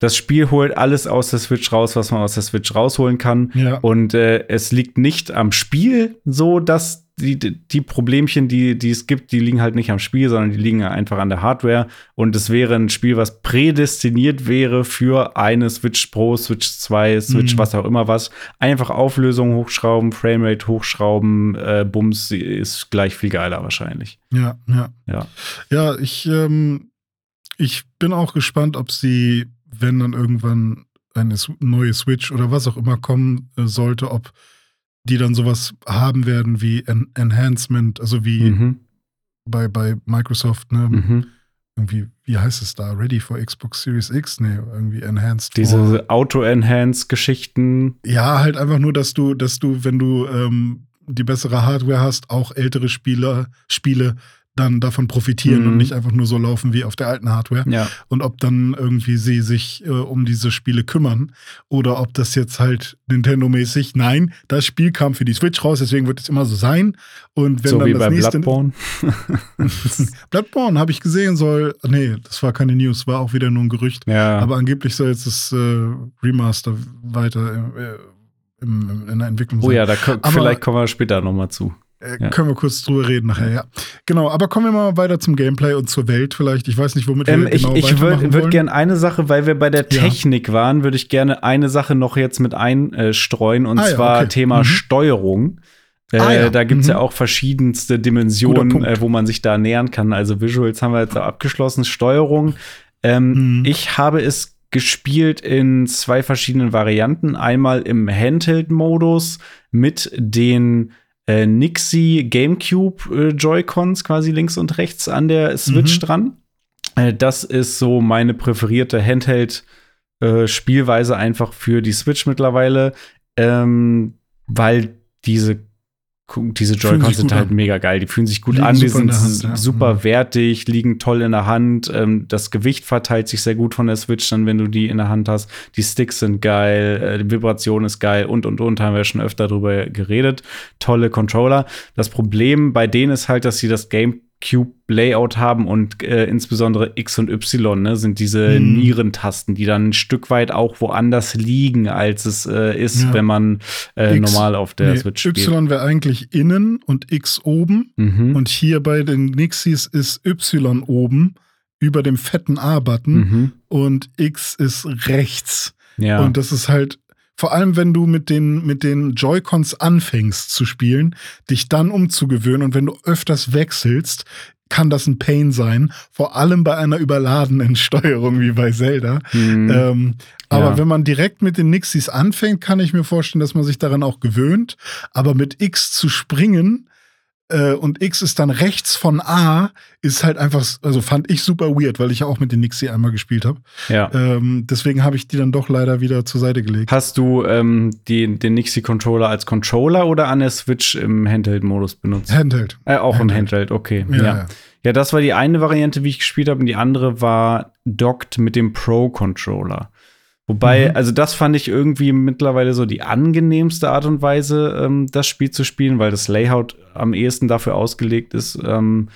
das Spiel holt alles aus der Switch raus, was man aus der Switch rausholen kann. Ja. Und äh, es liegt nicht am Spiel so, dass die, die Problemchen, die, die es gibt, die liegen halt nicht am Spiel, sondern die liegen einfach an der Hardware. Und es wäre ein Spiel, was prädestiniert wäre für eine Switch Pro, Switch 2, Switch, mhm. was auch immer was. Einfach Auflösung hochschrauben, Framerate hochschrauben, äh, Bums ist gleich viel geiler wahrscheinlich. Ja, ja. Ja, ja ich, ähm, ich bin auch gespannt, ob sie wenn dann irgendwann eine neue Switch oder was auch immer kommen äh, sollte, ob die dann sowas haben werden wie en Enhancement, also wie mhm. bei, bei Microsoft, ne? Mhm. Irgendwie, wie heißt es da? Ready for Xbox Series X? Nee, irgendwie Enhanced. Diese Auto-Enhance-Geschichten. Ja, halt einfach nur, dass du, dass du, wenn du ähm, die bessere Hardware hast, auch ältere Spieler, Spiele dann davon profitieren Mhm. und nicht einfach nur so laufen wie auf der alten Hardware. Ja. Und ob dann irgendwie sie sich äh, um diese Spiele kümmern oder ob das jetzt halt Nintendo-mäßig, nein, das Spiel kam für die Switch raus, deswegen wird es immer so sein. Und wenn so dann wie das bei nächste. Bloodborne. Bloodborne habe ich gesehen, soll. Nee, das war keine News, war auch wieder nur ein Gerücht. Ja. Aber angeblich soll jetzt das äh, Remaster weiter äh, im, in der Entwicklung oh ja, da Aber- vielleicht kommen wir später nochmal zu. Äh, Ja. Können wir kurz drüber reden nachher, ja. Genau, aber kommen wir mal weiter zum Gameplay und zur Welt vielleicht. Ich weiß nicht, womit Ähm, wir ich genau ich würde würd gerne eine Sache, weil wir bei der Ja. Technik waren, würde ich gerne eine Sache noch jetzt mit einstreuen und Ah ja, zwar okay. Thema Mhm. Steuerung. Äh, Ah ja, Da gibt es mhm. ja auch verschiedenste Dimensionen, äh, wo man sich da nähern kann. Also Visuals haben wir jetzt abgeschlossen, Steuerung. Ähm, Mhm. Ich habe es gespielt in zwei verschiedenen Varianten. Einmal im Handheld-Modus mit den äh, Nixie GameCube äh, Joy-Cons quasi links und rechts an der Switch Mhm. dran. Äh, das ist so meine präferierte Handheld-Spielweise einfach für die Switch mittlerweile, ähm, weil diese diese Joy-Cons sind halt an. mega geil. Die fühlen sich gut Liegen an, die sind Hand, ja. super Mhm. wertig, liegen toll in der Hand. Ähm, das Gewicht verteilt sich sehr gut von der Switch dann, wenn du die in der Hand hast. Die Sticks sind geil, äh, die Vibration ist geil und und und haben wir schon öfter drüber geredet. Tolle Controller. Das Problem bei denen ist halt, dass sie das GameCube-Layout haben und äh, insbesondere X und Y ne, sind diese Hm. Nierentasten, die dann ein Stück weit auch woanders liegen, als es äh, ist, Ja. wenn man äh, X- normal auf der Nee, Switch spielt. Y wäre eigentlich innen und X oben. Mhm. Und hier bei den Nixies ist Y oben über dem fetten A-Button mhm. und X ist rechts. Ja. Und das ist halt, vor allem wenn du mit den, mit den Joy-Cons anfängst zu spielen, dich dann umzugewöhnen und wenn du öfters wechselst, kann das ein Pain sein. Vor allem bei einer überladenen Steuerung wie bei Zelda. Mhm. Ähm, aber Ja. wenn man direkt mit den Nixies anfängt, kann ich mir vorstellen, dass man sich daran auch gewöhnt. Aber mit X zu springen äh, und X ist dann rechts von A, ist halt einfach, also fand ich super weird, weil ich ja auch mit den Nixie einmal gespielt habe. ja. Ähm, deswegen habe ich die dann doch leider wieder zur Seite gelegt. Hast du ähm, die, den Nixie-Controller als Controller oder an der Switch im Handheld-Modus benutzt? Handheld. Äh, auch im Handheld. Handheld, okay. Ja, Ja, ja. ja. das war die eine Variante, wie ich gespielt habe, und die andere war dockt mit dem Pro-Controller. Wobei, Mhm. also das fand ich irgendwie mittlerweile so die angenehmste Art und Weise, ähm, das Spiel zu spielen, weil das Layout am ehesten dafür ausgelegt ist. Ähm,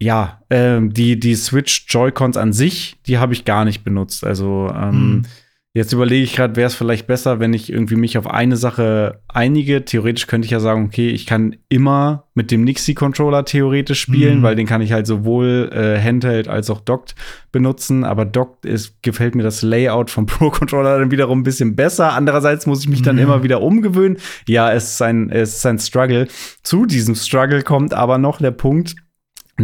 ja, ähm, die, die Switch Joy-Cons an sich, die habe ich gar nicht benutzt. Also ähm, Mhm. Jetzt überlege ich gerade, wäre es vielleicht besser, wenn ich irgendwie mich auf eine Sache einige. Theoretisch könnte ich ja sagen, okay, ich kann immer mit dem Nixie-Controller theoretisch spielen, Mhm. weil den kann ich halt sowohl äh, Handheld als auch Docked benutzen. Aber Docked ist, gefällt mir das Layout vom Pro-Controller dann wiederum ein bisschen besser. Andererseits muss ich mich dann Ja. immer wieder umgewöhnen. Ja, es ist ein, es ist ein Struggle. Zu diesem Struggle kommt aber noch der Punkt,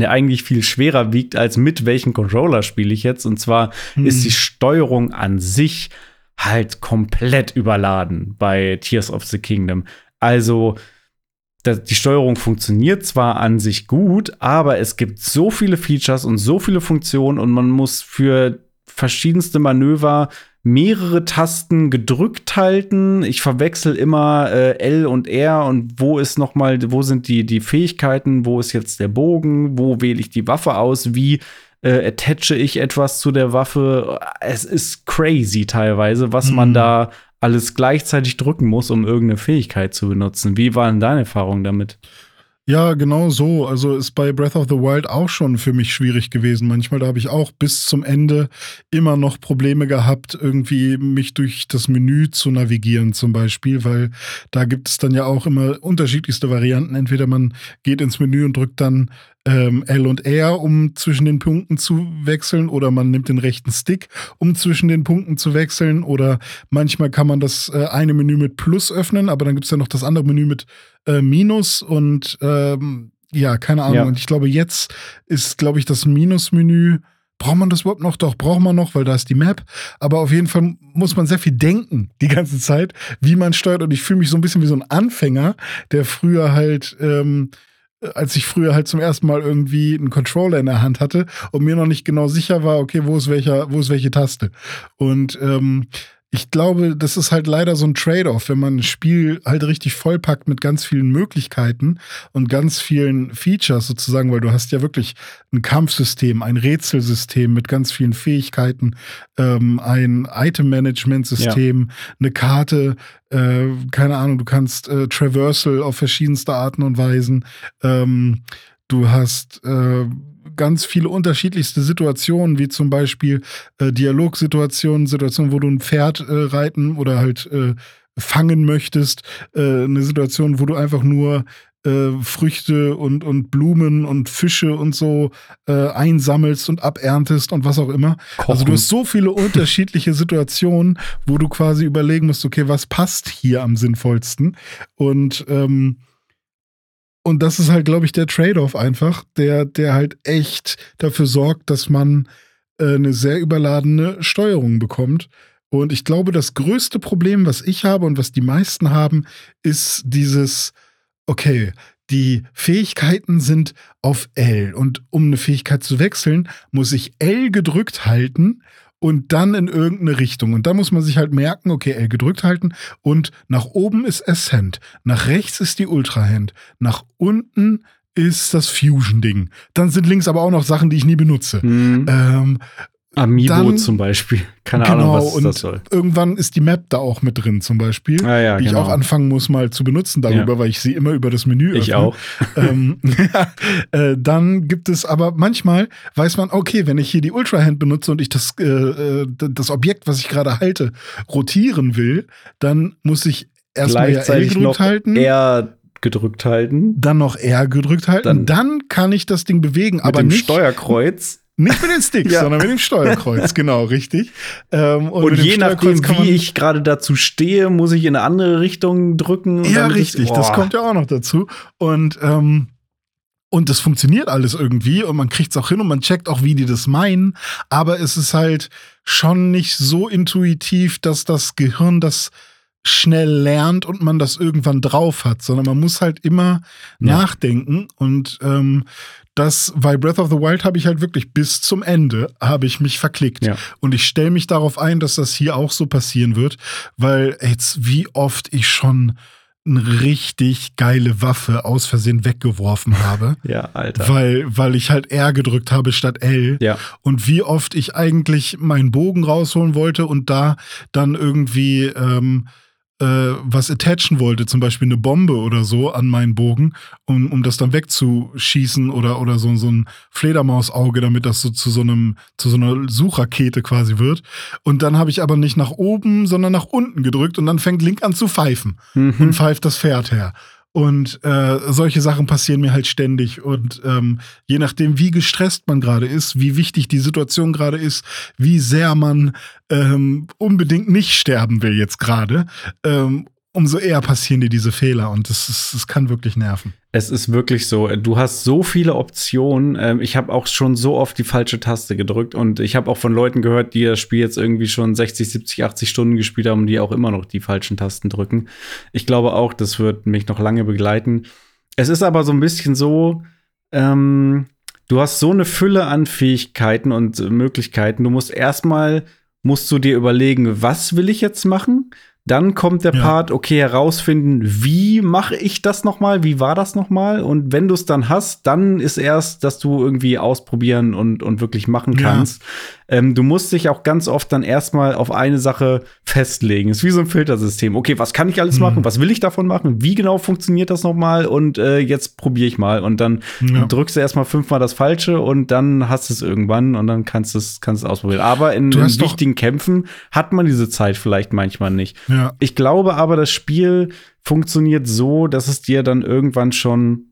der eigentlich viel schwerer wiegt, als mit welchem Controller spiele ich jetzt. Und zwar Hm. ist die Steuerung an sich halt komplett überladen bei Tears of the Kingdom. Also die Steuerung funktioniert zwar an sich gut, aber es gibt so viele Features und so viele Funktionen und man muss für verschiedenste Manöver mehrere Tasten gedrückt halten. Ich verwechsel immer äh, L und R und wo ist noch mal, wo sind die die Fähigkeiten, wo ist jetzt der Bogen, wo wähle ich die Waffe aus, wie äh, attache ich etwas zu der Waffe. Es ist crazy teilweise, was man Mhm. da alles gleichzeitig drücken muss, um irgendeine Fähigkeit zu benutzen. Wie waren deine Erfahrungen damit? Ja, genau so. Also ist bei Breath of the Wild auch schon für mich schwierig gewesen. Manchmal, da habe ich auch bis zum Ende immer noch Probleme gehabt, irgendwie mich durch das Menü zu navigieren zum Beispiel, weil da gibt es dann ja auch immer unterschiedlichste Varianten. Entweder man geht ins Menü und drückt dann ähm, L und R, um zwischen den Punkten zu wechseln, oder man nimmt den rechten Stick, um zwischen den Punkten zu wechseln, oder manchmal kann man das äh, eine Menü mit Plus öffnen, aber dann gibt es ja noch das andere Menü mit äh, Minus und ähm, ja, keine Ahnung. Ja. Und ich glaube, jetzt ist, glaube ich, das Minusmenü. Braucht man das überhaupt noch? Doch, braucht man noch, weil da ist die Map. Aber auf jeden Fall muss man sehr viel denken die ganze Zeit, wie man steuert. Und ich fühle mich so ein bisschen wie so ein Anfänger, der früher halt, ähm, als ich früher halt zum ersten Mal irgendwie einen Controller in der Hand hatte und mir noch nicht genau sicher war, okay, wo ist welcher, wo ist welche Taste. Und ähm, ich glaube, das ist halt leider so ein Trade-off, wenn man ein Spiel halt richtig vollpackt mit ganz vielen Möglichkeiten und ganz vielen Features sozusagen, weil du hast ja wirklich ein Kampfsystem, ein Rätselsystem mit ganz vielen Fähigkeiten, ähm, ein Item-Management-System, ja. eine Karte, äh, keine Ahnung, du kannst äh, Traversal auf verschiedenste Arten und Weisen. Ähm, du hast äh, ganz viele unterschiedlichste Situationen, wie zum Beispiel äh, Dialogsituationen, Situationen, wo du ein Pferd äh, reiten oder halt äh, fangen möchtest, äh, eine Situation, wo du einfach nur äh, Früchte und, und Blumen und Fische und so äh, einsammelst und aberntest und was auch immer. Kochen. Also du hast so viele unterschiedliche Situationen, wo du quasi überlegen musst, okay, was passt hier am sinnvollsten? Und ähm, und das ist halt, glaube ich, der Trade-off einfach, der, der halt echt dafür sorgt, dass man äh, eine sehr überladene Steuerung bekommt. Und ich glaube, das größte Problem, was ich habe und was die meisten haben, ist dieses, okay, die Fähigkeiten sind auf L und um eine Fähigkeit zu wechseln, muss ich L gedrückt halten und dann in irgendeine Richtung. Und da muss man sich halt merken, okay, L gedrückt halten und nach oben ist Ascent, nach rechts ist die Ultra Hand, nach unten ist das Fusion-Ding. Dann sind links aber auch noch Sachen, die ich nie benutze. Mhm. Ähm, Amiibo dann, zum Beispiel. Keine genau, Ahnung, was und das soll. Irgendwann ist die Map da auch mit drin, zum Beispiel. Ah, ja, die genau. ich auch anfangen muss, mal zu benutzen darüber, ja. weil ich sie immer über das Menü öffne. Ich auch. ähm, äh, dann gibt es aber manchmal, weiß man, okay, wenn ich hier die Ultra Hand benutze und ich das, äh, äh das Objekt, was ich gerade halte, rotieren will, dann muss ich erstmal ja L gedrückt halten. R gedrückt halten. Dann noch R gedrückt halten. Dann, dann kann ich das Ding bewegen, mit aber dem nicht. Steuerkreuz. Nicht mit den Sticks, ja. sondern mit dem Steuerkreuz, genau, richtig. Ähm, und, und je nachdem, wie ich gerade dazu stehe, muss ich in eine andere Richtung drücken. ja, richtig, das, das kommt ja auch noch dazu. Und ähm, und das funktioniert alles irgendwie und man kriegt es auch hin und man checkt auch, wie die das meinen. Aber es ist halt schon nicht so intuitiv, dass das Gehirn das schnell lernt und man das irgendwann drauf hat, sondern man muss halt immer ja. nachdenken und ähm, das, bei Breath of the Wild habe ich halt wirklich bis zum Ende habe ich mich verklickt. Ja. Und ich stelle mich darauf ein, dass das hier auch so passieren wird, weil jetzt wie oft ich schon eine richtig geile Waffe aus Versehen weggeworfen habe. ja, Alter. Weil, weil ich halt R gedrückt habe statt L. Ja. Und wie oft ich eigentlich meinen Bogen rausholen wollte und da dann irgendwie ähm, äh, was attachen wollte, zum Beispiel eine Bombe oder so an meinen Bogen, um, um das dann wegzuschießen oder, oder so, so ein Fledermausauge, damit das so zu so einem, zu so einer Suchrakete quasi wird. Und dann habe ich aber nicht nach oben, sondern nach unten gedrückt und dann fängt Link an zu pfeifen mhm. und pfeift das Pferd her. Und äh, solche Sachen passieren mir halt ständig. Und ähm, je nachdem, wie gestresst man gerade ist, wie wichtig die Situation gerade ist, wie sehr man ähm, unbedingt nicht sterben will jetzt gerade, ähm, umso eher passieren dir diese Fehler und das, ist, das kann wirklich nerven. Es ist wirklich so. Du hast so viele Optionen. Ähm, ich habe auch schon so oft die falsche Taste gedrückt und ich habe auch von Leuten gehört, die das Spiel jetzt irgendwie schon 60, 70, 80 Stunden gespielt haben, die auch immer noch die falschen Tasten drücken. Ich glaube auch, das wird mich noch lange begleiten. Es ist aber so ein bisschen so, ähm, du hast so eine Fülle an Fähigkeiten und Möglichkeiten. Du musst erstmal musst du dir überlegen, was will ich jetzt machen? Dann kommt der ja. Part, okay, herausfinden, wie mache ich das nochmal, wie war das nochmal? Und wenn du es dann hast, dann ist erst, dass du irgendwie ausprobieren und, und wirklich machen kannst. Ähm, du musst dich auch ganz oft dann erstmal auf eine Sache festlegen. Ist wie so ein Filtersystem. Okay, was kann ich alles mhm. machen? Was will ich davon machen? Wie genau funktioniert das nochmal? Und äh, jetzt probiere ich mal. Und dann ja. drückst du erstmal fünfmal das Falsche und dann hast du es irgendwann und dann kannst du es kannst ausprobieren. Aber in, in wichtigen Kämpfen hat man diese Zeit vielleicht manchmal nicht. Ja. Ich glaube aber, das Spiel funktioniert so, dass es dir dann irgendwann schon,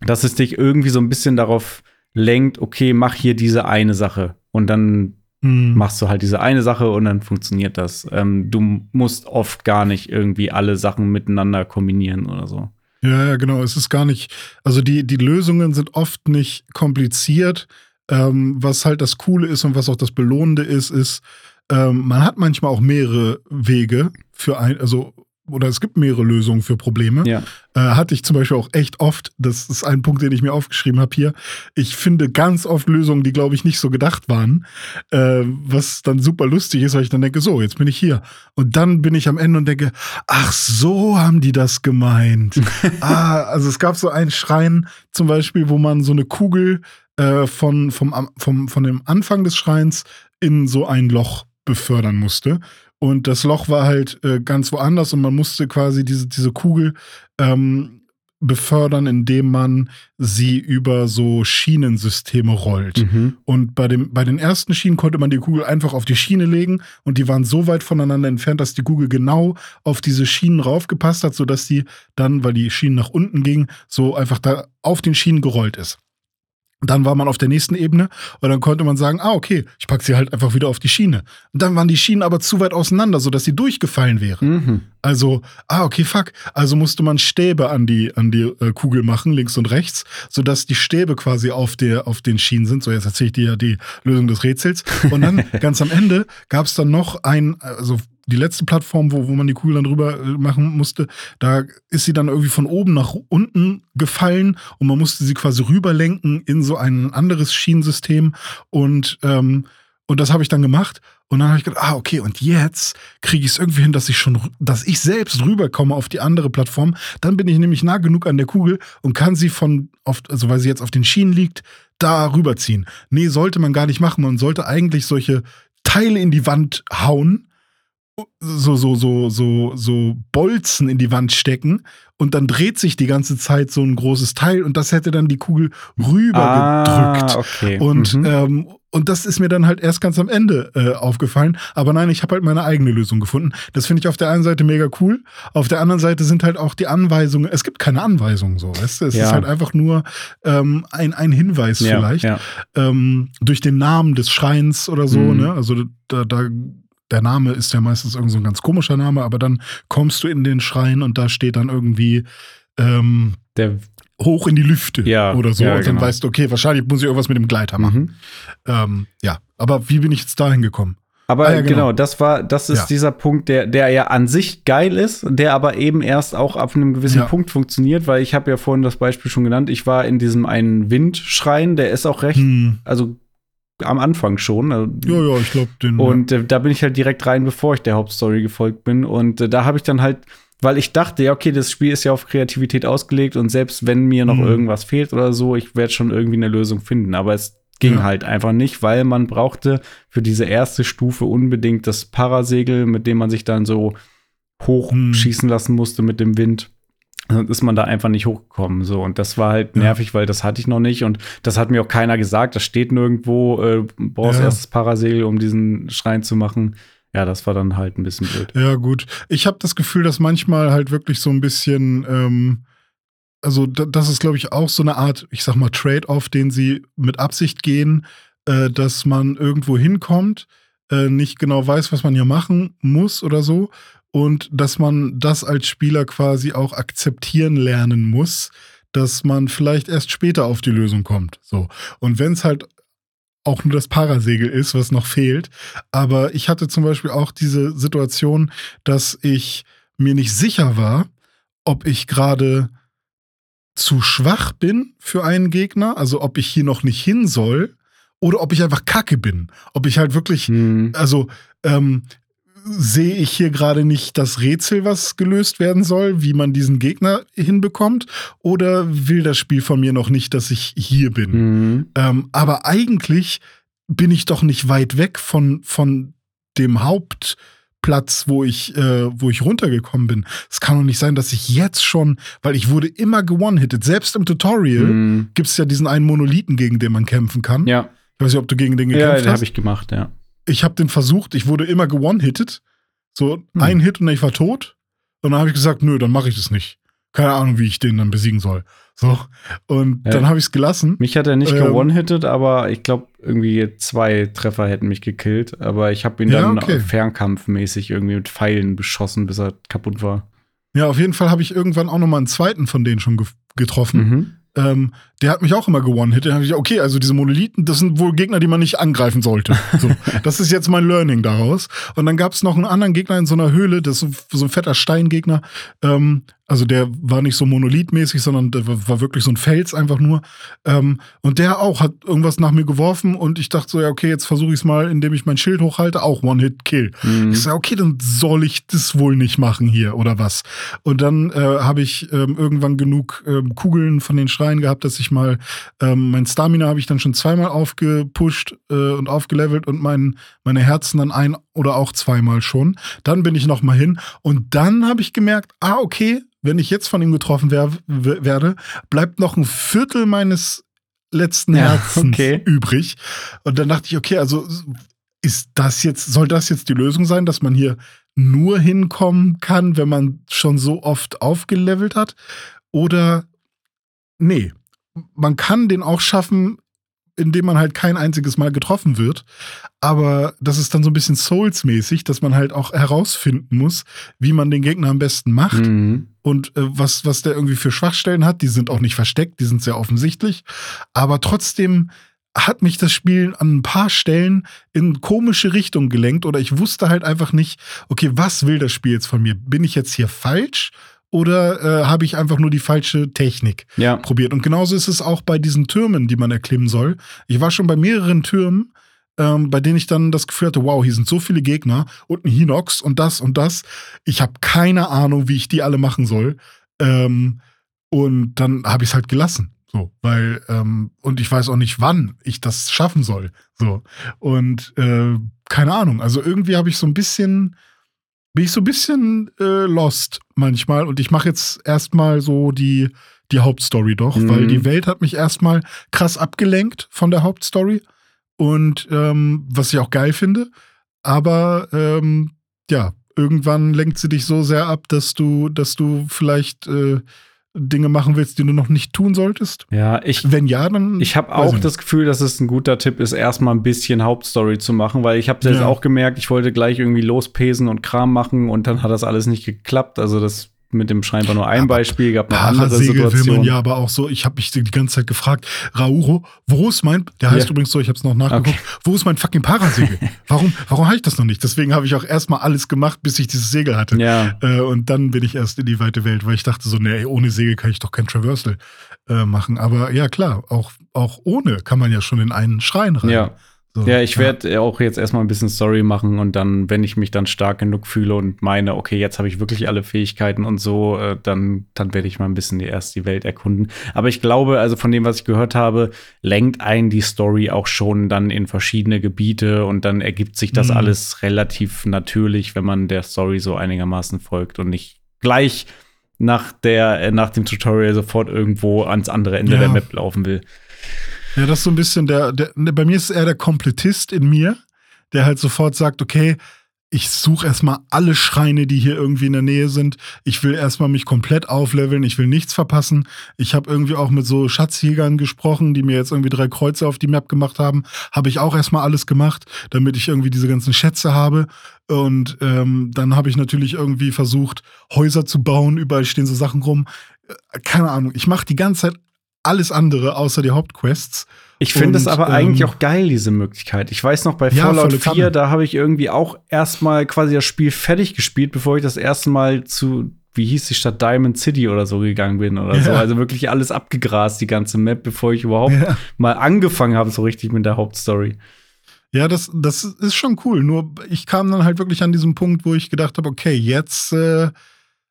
dass es dich irgendwie so ein bisschen darauf lenkt, okay, mach hier diese eine Sache. Und dann hm. machst du halt diese eine Sache und dann funktioniert das. Ähm, du musst oft gar nicht irgendwie alle Sachen miteinander kombinieren oder so. Ja, ja, genau. Es ist gar nicht, also die, die Lösungen sind oft nicht kompliziert. Ähm, was halt das Coole ist und was auch das Belohnende ist, ist, ähm, man hat manchmal auch mehrere Wege für ein, also oder es gibt mehrere Lösungen für Probleme. Ja. Äh, hatte ich zum Beispiel auch echt oft. Das ist ein Punkt, den ich mir aufgeschrieben habe hier. Ich finde ganz oft Lösungen, die, glaube ich, nicht so gedacht waren. Äh, was dann super lustig ist, weil ich dann denke, so, jetzt bin ich hier. Und dann bin ich am Ende und denke, ach, so haben die das gemeint. ah, also es gab so einen Schrein zum Beispiel, wo man so eine Kugel äh, von, vom, vom, von dem Anfang des Schreins in so ein Loch befördern musste. Und das Loch war halt äh, ganz woanders und man musste quasi diese, diese Kugel ähm, befördern, indem man sie über so Schienensysteme rollt. Mhm. Und bei, dem, bei den ersten Schienen konnte man die Kugel einfach auf die Schiene legen und die waren so weit voneinander entfernt, dass die Kugel genau auf diese Schienen raufgepasst hat, sodass die dann, weil die Schienen nach unten gingen, so einfach da auf den Schienen gerollt ist. Dann war man auf der nächsten Ebene und dann konnte man sagen, ah, okay, ich packe sie halt einfach wieder auf die Schiene. Und dann waren die Schienen aber zu weit auseinander, sodass sie durchgefallen wären. Mhm. Also, ah, okay, fuck. Also musste man Stäbe an die, an die äh, Kugel machen, links und rechts, sodass die Stäbe quasi auf, der, auf den Schienen sind. So, jetzt erzähle ich dir ja die Lösung des Rätsels. Und dann ganz am Ende gab es dann noch ein, also die letzte Plattform, wo, wo man die Kugel dann drüber äh, machen musste, da ist sie dann irgendwie von oben nach unten gefallen und man musste sie quasi rüberlenken in so ein anderes Schienensystem und, ähm, und das habe ich dann gemacht. Und dann habe ich gedacht, ah, okay, und jetzt kriege ich es irgendwie hin, dass ich schon, dass ich selbst rüberkomme auf die andere Plattform. Dann bin ich nämlich nah genug an der Kugel und kann sie von, auf, also weil sie jetzt auf den Schienen liegt, da rüberziehen. Nee, sollte man gar nicht machen. Man sollte eigentlich solche Teile in die Wand hauen, so, so, so, so, so Bolzen in die Wand stecken und dann dreht sich die ganze Zeit so ein großes Teil und das hätte dann die Kugel rübergedrückt. Ah, okay. Und, Mhm. ähm, und das ist mir dann halt erst ganz am Ende äh, aufgefallen. Aber nein, ich habe halt meine eigene Lösung gefunden. Das finde ich auf der einen Seite mega cool. Auf der anderen Seite sind halt auch die Anweisungen. Es gibt keine Anweisungen so. Weißt du? Es Ja. ist halt einfach nur ähm, ein, ein Hinweis ja, vielleicht Ja. ähm, durch den Namen des Schreins oder so, Mhm. ne? Also da, da der Name ist ja meistens irgend so ein ganz komischer Name, aber dann kommst du in den Schrein und da steht dann irgendwie ähm, Der, hoch in die Lüfte Ja, oder so. ja, und dann genau. weißt du, okay, wahrscheinlich muss ich irgendwas mit dem Gleiter machen. mhm. Ähm, ja, aber wie bin ich jetzt dahin gekommen? Aber Ah, ja, genau. genau. das war, das ist Ja. dieser Punkt, der, der ja an sich geil ist, der aber eben erst auch ab einem gewissen Ja. Punkt funktioniert, weil ich habe ja vorhin das Beispiel schon genannt. Ich war in diesem einen Windschrein, der ist auch recht, Hm. also am Anfang schon. also- Ja, ja, ich glaube, den. Und äh, da bin ich halt direkt rein, bevor ich der Hauptstory gefolgt bin. Und äh, da habe ich dann halt, weil ich dachte, ja, okay, das Spiel ist ja auf Kreativität ausgelegt und selbst wenn mir noch Mhm. irgendwas fehlt oder so, ich werde schon irgendwie eine Lösung finden. Aber es ging Ja. halt einfach nicht, weil man brauchte für diese erste Stufe unbedingt das Parasegel, mit dem man sich dann so hochschießen lassen musste mit dem Wind. Sonst ist man da einfach nicht hochgekommen. So. Und das war halt Ja. nervig, weil das hatte ich noch nicht. Und das hat mir auch keiner gesagt. Das steht nirgendwo. Äh, brauchst Ja. erst das Parasegel, um diesen Schrein zu machen. Ja, das war dann halt ein bisschen blöd. Ja, gut. Ich habe das Gefühl, dass manchmal halt wirklich so ein bisschen, ähm, also da, das ist, glaube ich, auch so eine Art, ich sag mal, Trade-off, den sie mit Absicht gehen, äh, dass man irgendwo hinkommt, äh, nicht genau weiß, was man hier machen muss oder so. Und dass man das als Spieler quasi auch akzeptieren lernen muss, dass man vielleicht erst später auf die Lösung kommt. So. Und wenn es halt auch nur das Parasegel ist, was noch fehlt. Aber ich hatte zum Beispiel auch diese Situation, dass ich mir nicht sicher war, ob ich gerade zu schwach bin für einen Gegner, also ob ich hier noch nicht hin soll, oder ob ich einfach kacke bin. Ob ich halt wirklich, Hm. also ähm, sehe ich hier gerade nicht das Rätsel, was gelöst werden soll, wie man diesen Gegner hinbekommt, oder will das Spiel von mir noch nicht, dass ich hier bin? Hm. Ähm, aber eigentlich bin ich doch nicht weit weg von, von dem Hauptplatz, wo ich, äh, wo ich runtergekommen bin. Es kann doch nicht sein, dass ich jetzt schon, weil ich wurde immer gewone-hitted. Selbst im Tutorial Hm. gibt es ja diesen einen Monolithen, gegen den man kämpfen kann. Ja, Ich weiß nicht, ob du gegen den ja gekämpft den hast. habe ich gemacht, ja. Ich habe den versucht, ich wurde immer gewone-hitted. So Hm. ein Hit und ich war tot. Und dann habe ich gesagt, nö, dann mache ich das nicht. Keine Ahnung, wie ich den dann besiegen soll. So. Und Ja. dann habe ich es gelassen. Mich hat er nicht Ähm. gewone-hitted, aber ich glaube, irgendwie zwei Treffer hätten mich gekillt. Aber ich habe ihn Ja, dann okay. fernkampfmäßig irgendwie mit Pfeilen beschossen, bis er kaputt war. Ja, auf jeden Fall habe ich irgendwann auch noch mal einen zweiten von denen schon ge getroffen. Mhm. Ähm, der hat mich auch immer gewonnen-hit. Dann habe ich, okay, also diese Monolithen, das sind wohl Gegner, die man nicht angreifen sollte. So, das ist jetzt mein Learning daraus. Und dann gab es noch einen anderen Gegner in so einer Höhle, das ist so, ein fetter Steingegner. Ähm, also der war nicht so monolithmäßig, sondern der war wirklich so ein Fels einfach nur. Ähm, und der auch hat irgendwas nach mir geworfen und ich dachte so, ja, okay, jetzt versuche ich es mal, indem ich mein Schild hochhalte, auch One-Hit-Kill. Mhm. Ich sage, okay, dann soll ich das wohl nicht machen hier oder was. Und dann äh, habe ich ähm, irgendwann genug ähm, Kugeln von den Schreien gehabt, dass ich mal, ähm, mein Stamina habe ich dann schon zweimal aufgepusht äh, und aufgelevelt und mein, meine Herzen dann ein oder auch zweimal schon. Dann bin ich noch mal hin und dann habe ich gemerkt, ah, okay, wenn ich jetzt von ihm getroffen wär, werde, bleibt noch ein Viertel meines letzten ja, Herzens okay. übrig. Und dann dachte ich, okay, also ist das jetzt, soll das jetzt die Lösung sein, dass man hier nur hinkommen kann, wenn man schon so oft aufgelevelt hat? Oder nee, man kann den auch schaffen, in dem man halt kein einziges Mal getroffen wird. Aber das ist dann so ein bisschen Souls-mäßig, dass man halt auch herausfinden muss, wie man den Gegner am besten macht. Mhm. Und äh, was, was der irgendwie für Schwachstellen hat, die sind auch nicht versteckt, die sind sehr offensichtlich. Aber trotzdem hat mich das Spiel an ein paar Stellen in komische Richtungen gelenkt oder ich wusste halt einfach nicht, okay, was will das Spiel jetzt von mir? Bin ich jetzt hier falsch oder äh, habe ich einfach nur die falsche Technik ja. probiert? Und genauso ist es auch bei diesen Türmen, die man erklimmen soll. Ich war schon bei mehreren Türmen, ähm, bei denen ich dann das Gefühl hatte, wow, hier sind so viele Gegner und ein Hinox und das und das. Ich habe keine Ahnung, wie ich die alle machen soll. Ähm, und dann habe ich es halt gelassen. So, weil, ähm, und ich weiß auch nicht, wann ich das schaffen soll. So. Und äh, keine Ahnung. Also irgendwie habe ich so ein bisschen bin ich so ein bisschen äh, lost manchmal und ich mache jetzt erstmal so die, die Hauptstory doch, mhm. weil die Welt hat mich erstmal krass abgelenkt von der Hauptstory und ähm, was ich auch geil finde, aber ähm, ja, irgendwann lenkt sie dich so sehr ab, dass du, dass du vielleicht äh, Dinge machen willst, die du noch nicht tun solltest? Ja, ich. Wenn ja, dann. Ich habe auch das Gefühl, dass es ein guter Tipp ist, erstmal ein bisschen Hauptstory zu machen, weil ich habe jetzt ja. auch gemerkt, ich wollte gleich irgendwie lospesen und Kram machen und dann hat das alles nicht geklappt. Also das mit dem scheinbar nur ein Beispiel, gab noch andere Situationen. will man ja aber auch so, ich habe mich die ganze Zeit gefragt, Rauro, wo ist mein, der heißt ja. übrigens so, ich habe es noch nachgeguckt, okay. wo ist mein fucking Parasegel? warum warum habe ich das noch nicht? Deswegen habe ich auch erstmal alles gemacht, bis ich dieses Segel hatte. Ja. Äh, und dann bin ich erst in die weite Welt, weil ich dachte so, nee, ohne Segel kann ich doch kein Traversal äh, machen. Aber ja, klar, auch, auch ohne kann man ja schon in einen Schrein rein. Ja. So, ja, ich werde ja. auch jetzt erstmal ein bisschen Story machen und dann, wenn ich mich dann stark genug fühle und meine, okay, jetzt habe ich wirklich alle Fähigkeiten und so, äh, dann, dann werde ich mal ein bisschen die, erst die Welt erkunden. Aber ich glaube, also von dem, was ich gehört habe, lenkt ein die Story auch schon dann in verschiedene Gebiete und dann ergibt sich das mhm. alles relativ natürlich, wenn man der Story so einigermaßen folgt und nicht gleich nach der, nach dem Tutorial sofort irgendwo ans andere Ende ja. der Map laufen will. Ja, das ist so ein bisschen der, der, bei mir ist es eher der Komplettist in mir, der halt sofort sagt, okay, ich suche erstmal alle Schreine, die hier irgendwie in der Nähe sind. Ich will erstmal mich komplett aufleveln, ich will nichts verpassen. Ich habe irgendwie auch mit so Schatzjägern gesprochen, die mir jetzt irgendwie drei Kreuze auf die Map gemacht haben. Habe ich auch erstmal alles gemacht, damit ich irgendwie diese ganzen Schätze habe. Und ähm, dann habe ich natürlich irgendwie versucht, Häuser zu bauen. Überall stehen so Sachen rum. Äh, keine Ahnung. Ich mache die ganze Zeit alles andere außer die Hauptquests. Ich finde es aber ähm, eigentlich auch geil, diese Möglichkeit. Ich weiß noch, bei Fallout ja, 4, da habe ich irgendwie auch erstmal quasi das Spiel fertig gespielt, bevor ich das erste Mal zu, wie hieß die Stadt, Diamond City oder so gegangen bin oder ja. so. Also wirklich alles abgegrast, die ganze Map, bevor ich überhaupt ja. mal angefangen habe, so richtig mit der Hauptstory. Ja, das, das ist schon cool. Nur ich kam dann halt wirklich an diesem Punkt, wo ich gedacht habe, okay, jetzt äh,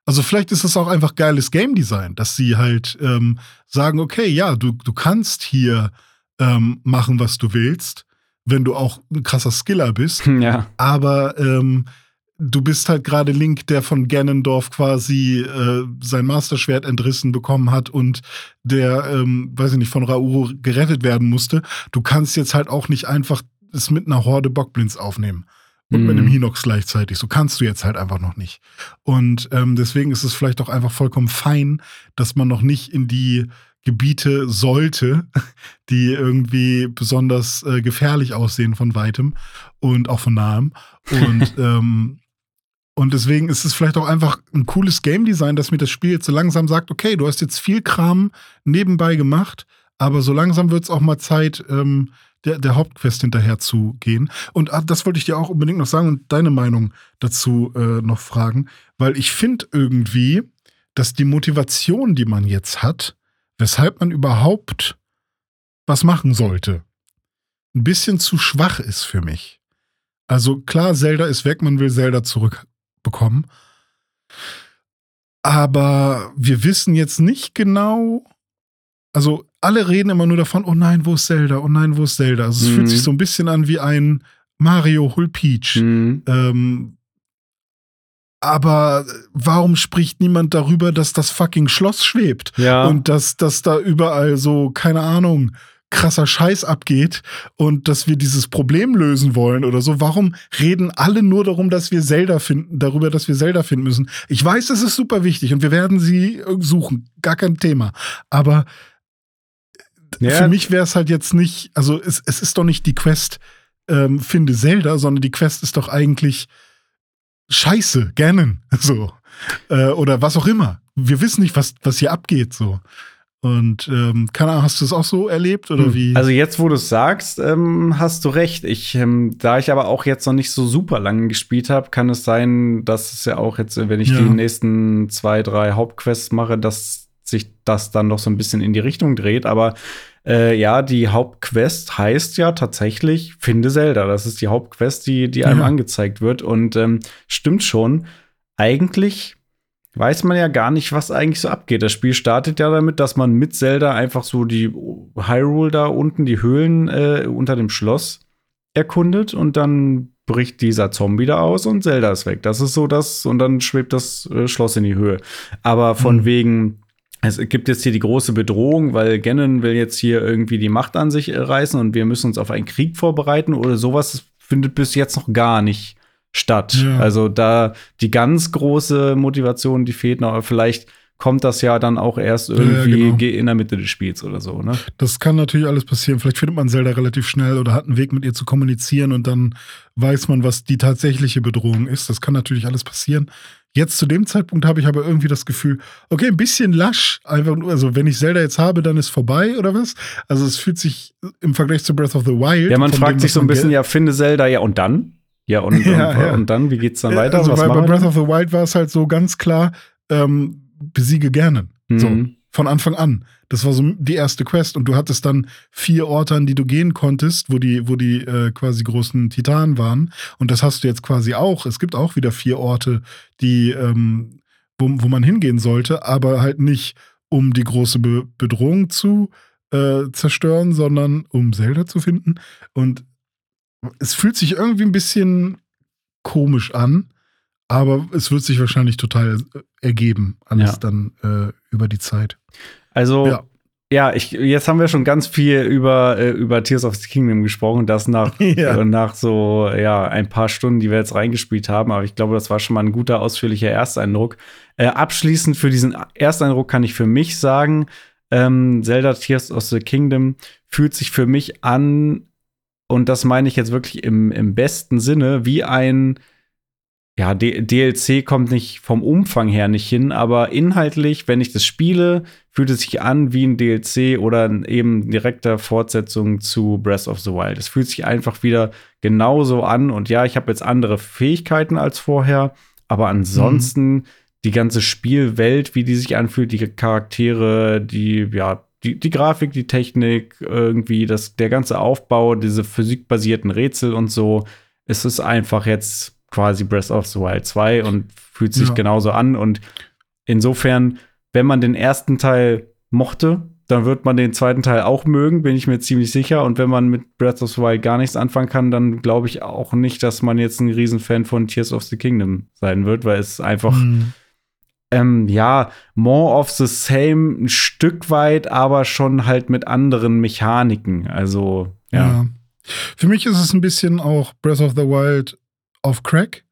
also vielleicht ist es auch einfach geiles Game Design, dass sie halt ähm, sagen, okay, ja, du, du kannst hier ähm, machen, was du willst, wenn du auch ein krasser Skiller bist. Ja. Aber ähm, du bist halt gerade Link, der von Ganondorf quasi äh, sein Masterschwert entrissen bekommen hat und der, ähm, weiß ich nicht, von Rauro gerettet werden musste. Du kannst jetzt halt auch nicht einfach es mit einer Horde Bockblinds aufnehmen und mit einem mhm. Hinox gleichzeitig. So kannst du jetzt halt einfach noch nicht. Und ähm, deswegen ist es vielleicht auch einfach vollkommen fein, dass man noch nicht in die Gebiete sollte, die irgendwie besonders äh, gefährlich aussehen von weitem und auch von nahem. Und, ähm, und deswegen ist es vielleicht auch einfach ein cooles Game Design, dass mir das Spiel jetzt so langsam sagt, okay, du hast jetzt viel Kram nebenbei gemacht, aber so langsam wird es auch mal Zeit, ähm, der, der Hauptquest hinterher zu gehen. Und ah, das wollte ich dir auch unbedingt noch sagen und deine Meinung dazu äh, noch fragen, weil ich finde irgendwie, dass die Motivation, die man jetzt hat, weshalb man überhaupt was machen sollte, ein bisschen zu schwach ist für mich. Also klar, Zelda ist weg, man will Zelda zurückbekommen. Aber wir wissen jetzt nicht genau, also alle reden immer nur davon, oh nein, wo ist Zelda? Oh nein, wo ist Zelda? Also es mhm. fühlt sich so ein bisschen an wie ein Mario Hul Peach. Mhm. Ähm, aber warum spricht niemand darüber, dass das fucking Schloss schwebt? Ja. Und dass, dass da überall so, keine Ahnung, krasser Scheiß abgeht und dass wir dieses Problem lösen wollen oder so. Warum reden alle nur darum, dass wir Zelda finden, darüber, dass wir Zelda finden müssen? Ich weiß, es ist super wichtig und wir werden sie suchen. Gar kein Thema. Aber ja. für mich wäre es halt jetzt nicht, also es, es ist doch nicht die Quest, ähm, finde Zelda, sondern die Quest ist doch eigentlich Scheiße, Ganon, so. Äh, oder was auch immer. Wir wissen nicht, was, was hier abgeht, so. Und ähm, keine Ahnung, hast du es auch so erlebt oder hm. wie? Also jetzt, wo du es sagst, ähm, hast du recht. Ich, ähm, da ich aber auch jetzt noch nicht so super lange gespielt habe, kann es sein, dass es ja auch jetzt, wenn ich ja. die nächsten zwei, drei Hauptquests mache, dass sich das dann noch so ein bisschen in die Richtung dreht. Aber äh, ja, die Hauptquest heißt ja tatsächlich Finde Zelda. Das ist die Hauptquest, die, die einem ja. angezeigt wird. Und ähm, stimmt schon. Eigentlich weiß man ja gar nicht, was eigentlich so abgeht. Das Spiel startet ja damit, dass man mit Zelda einfach so die Hyrule da unten, die Höhlen äh, unter dem Schloss erkundet und dann bricht dieser Zombie da aus und Zelda ist weg. Das ist so das und dann schwebt das äh, Schloss in die Höhe. Aber von mhm. wegen es gibt jetzt hier die große Bedrohung, weil Ganon will jetzt hier irgendwie die Macht an sich äh, reißen und wir müssen uns auf einen Krieg vorbereiten oder sowas findet bis jetzt noch gar nicht statt. Ja. Also da die ganz große Motivation, die fehlt noch, aber vielleicht kommt das ja dann auch erst irgendwie ja, genau. in der Mitte des Spiels oder so, ne? Das kann natürlich alles passieren. Vielleicht findet man Zelda relativ schnell oder hat einen Weg mit ihr zu kommunizieren und dann weiß man, was die tatsächliche Bedrohung ist. Das kann natürlich alles passieren. Jetzt zu dem Zeitpunkt habe ich aber irgendwie das Gefühl, okay, ein bisschen lasch. Einfach, also wenn ich Zelda jetzt habe, dann ist vorbei oder was? Also es fühlt sich im Vergleich zu Breath of the Wild. Ja, man fragt dem, sich so ein bisschen, ja, finde Zelda, ja, und dann? Ja, und, ja, und, ja. und dann, wie geht's dann weiter? Also, weil bei Breath of the Wild war es halt so ganz klar, ähm, besiege gerne. Mhm. So, von Anfang an. Das war so die erste Quest und du hattest dann vier Orte, an die du gehen konntest, wo die, wo die äh, quasi großen Titanen waren. Und das hast du jetzt quasi auch. Es gibt auch wieder vier Orte, die, ähm, wo, wo man hingehen sollte, aber halt nicht, um die große Be Bedrohung zu äh, zerstören, sondern um Zelda zu finden. Und es fühlt sich irgendwie ein bisschen komisch an, aber es wird sich wahrscheinlich total äh, ergeben, alles ja. dann äh, über die Zeit. Also, ja. ja, ich, jetzt haben wir schon ganz viel über, äh, über Tears of the Kingdom gesprochen, das nach, ja. äh, nach so ja, ein paar Stunden, die wir jetzt reingespielt haben. Aber ich glaube, das war schon mal ein guter, ausführlicher Ersteindruck. Äh, abschließend für diesen Ersteindruck kann ich für mich sagen, ähm, Zelda Tears of the Kingdom fühlt sich für mich an, und das meine ich jetzt wirklich im, im besten Sinne, wie ein ja, D DLC kommt nicht vom Umfang her nicht hin, aber inhaltlich, wenn ich das spiele, fühlt es sich an wie ein DLC oder eben direkter Fortsetzung zu Breath of the Wild. Es fühlt sich einfach wieder genauso an und ja, ich habe jetzt andere Fähigkeiten als vorher, aber ansonsten mhm. die ganze Spielwelt, wie die sich anfühlt, die Charaktere, die ja, die, die Grafik, die Technik, irgendwie das, der ganze Aufbau, diese physikbasierten Rätsel und so, es ist einfach jetzt quasi Breath of the Wild 2 und fühlt sich ja. genauso an. Und insofern, wenn man den ersten Teil mochte, dann wird man den zweiten Teil auch mögen, bin ich mir ziemlich sicher. Und wenn man mit Breath of the Wild gar nichts anfangen kann, dann glaube ich auch nicht, dass man jetzt ein Riesenfan von Tears of the Kingdom sein wird, weil es einfach, mhm. ähm, ja, more of the same ein Stück weit, aber schon halt mit anderen Mechaniken. Also, ja. ja. Für mich ist es ein bisschen auch Breath of the Wild auf Crack,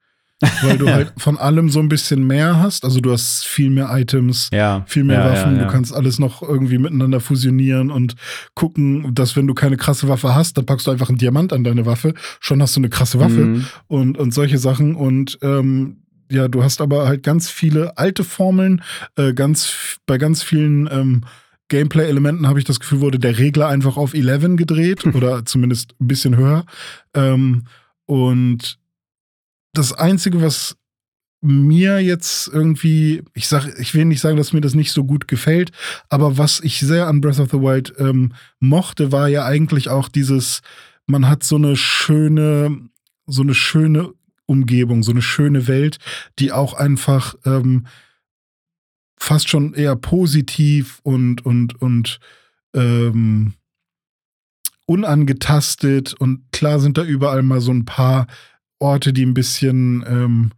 weil du halt von allem so ein bisschen mehr hast. Also du hast viel mehr Items, ja. viel mehr ja, Waffen. Ja, du kannst alles noch irgendwie miteinander fusionieren und gucken, dass wenn du keine krasse Waffe hast, dann packst du einfach einen Diamant an deine Waffe. Schon hast du eine krasse Waffe mhm. und, und solche Sachen. Und ähm, ja, du hast aber halt ganz viele alte Formeln, äh, ganz bei ganz vielen ähm, Gameplay-Elementen habe ich das Gefühl, wurde der Regler einfach auf 11 gedreht oder zumindest ein bisschen höher. Ähm, und das Einzige, was mir jetzt irgendwie, ich sag, ich will nicht sagen, dass mir das nicht so gut gefällt, aber was ich sehr an Breath of the Wild ähm, mochte, war ja eigentlich auch dieses, man hat so eine schöne, so eine schöne Umgebung, so eine schöne Welt, die auch einfach ähm, fast schon eher positiv und und und ähm, unangetastet und klar sind da überall mal so ein paar Orte, die ein bisschen ähm,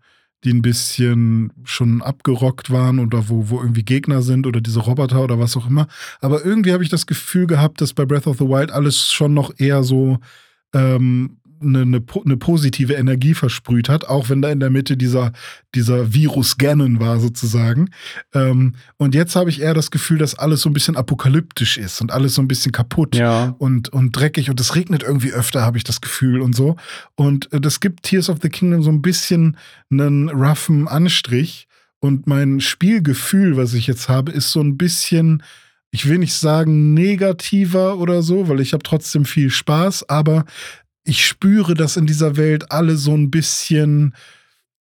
die ein bisschen schon abgerockt waren oder wo, wo irgendwie Gegner sind oder diese Roboter oder was auch immer. Aber irgendwie habe ich das Gefühl gehabt, dass bei Breath of the Wild alles schon noch eher so ähm, eine, eine, eine, positive Energie versprüht hat, auch wenn da in der Mitte dieser, dieser Virus Ganon war sozusagen. Ähm, und jetzt habe ich eher das Gefühl, dass alles so ein bisschen apokalyptisch ist und alles so ein bisschen kaputt ja. und, und dreckig und es regnet irgendwie öfter, habe ich das Gefühl und so. Und äh, das gibt Tears of the Kingdom so ein bisschen einen roughen Anstrich. Und mein Spielgefühl, was ich jetzt habe, ist so ein bisschen ich will nicht sagen negativer oder so, weil ich habe trotzdem viel Spaß, aber ich spüre, dass in dieser Welt alle so ein bisschen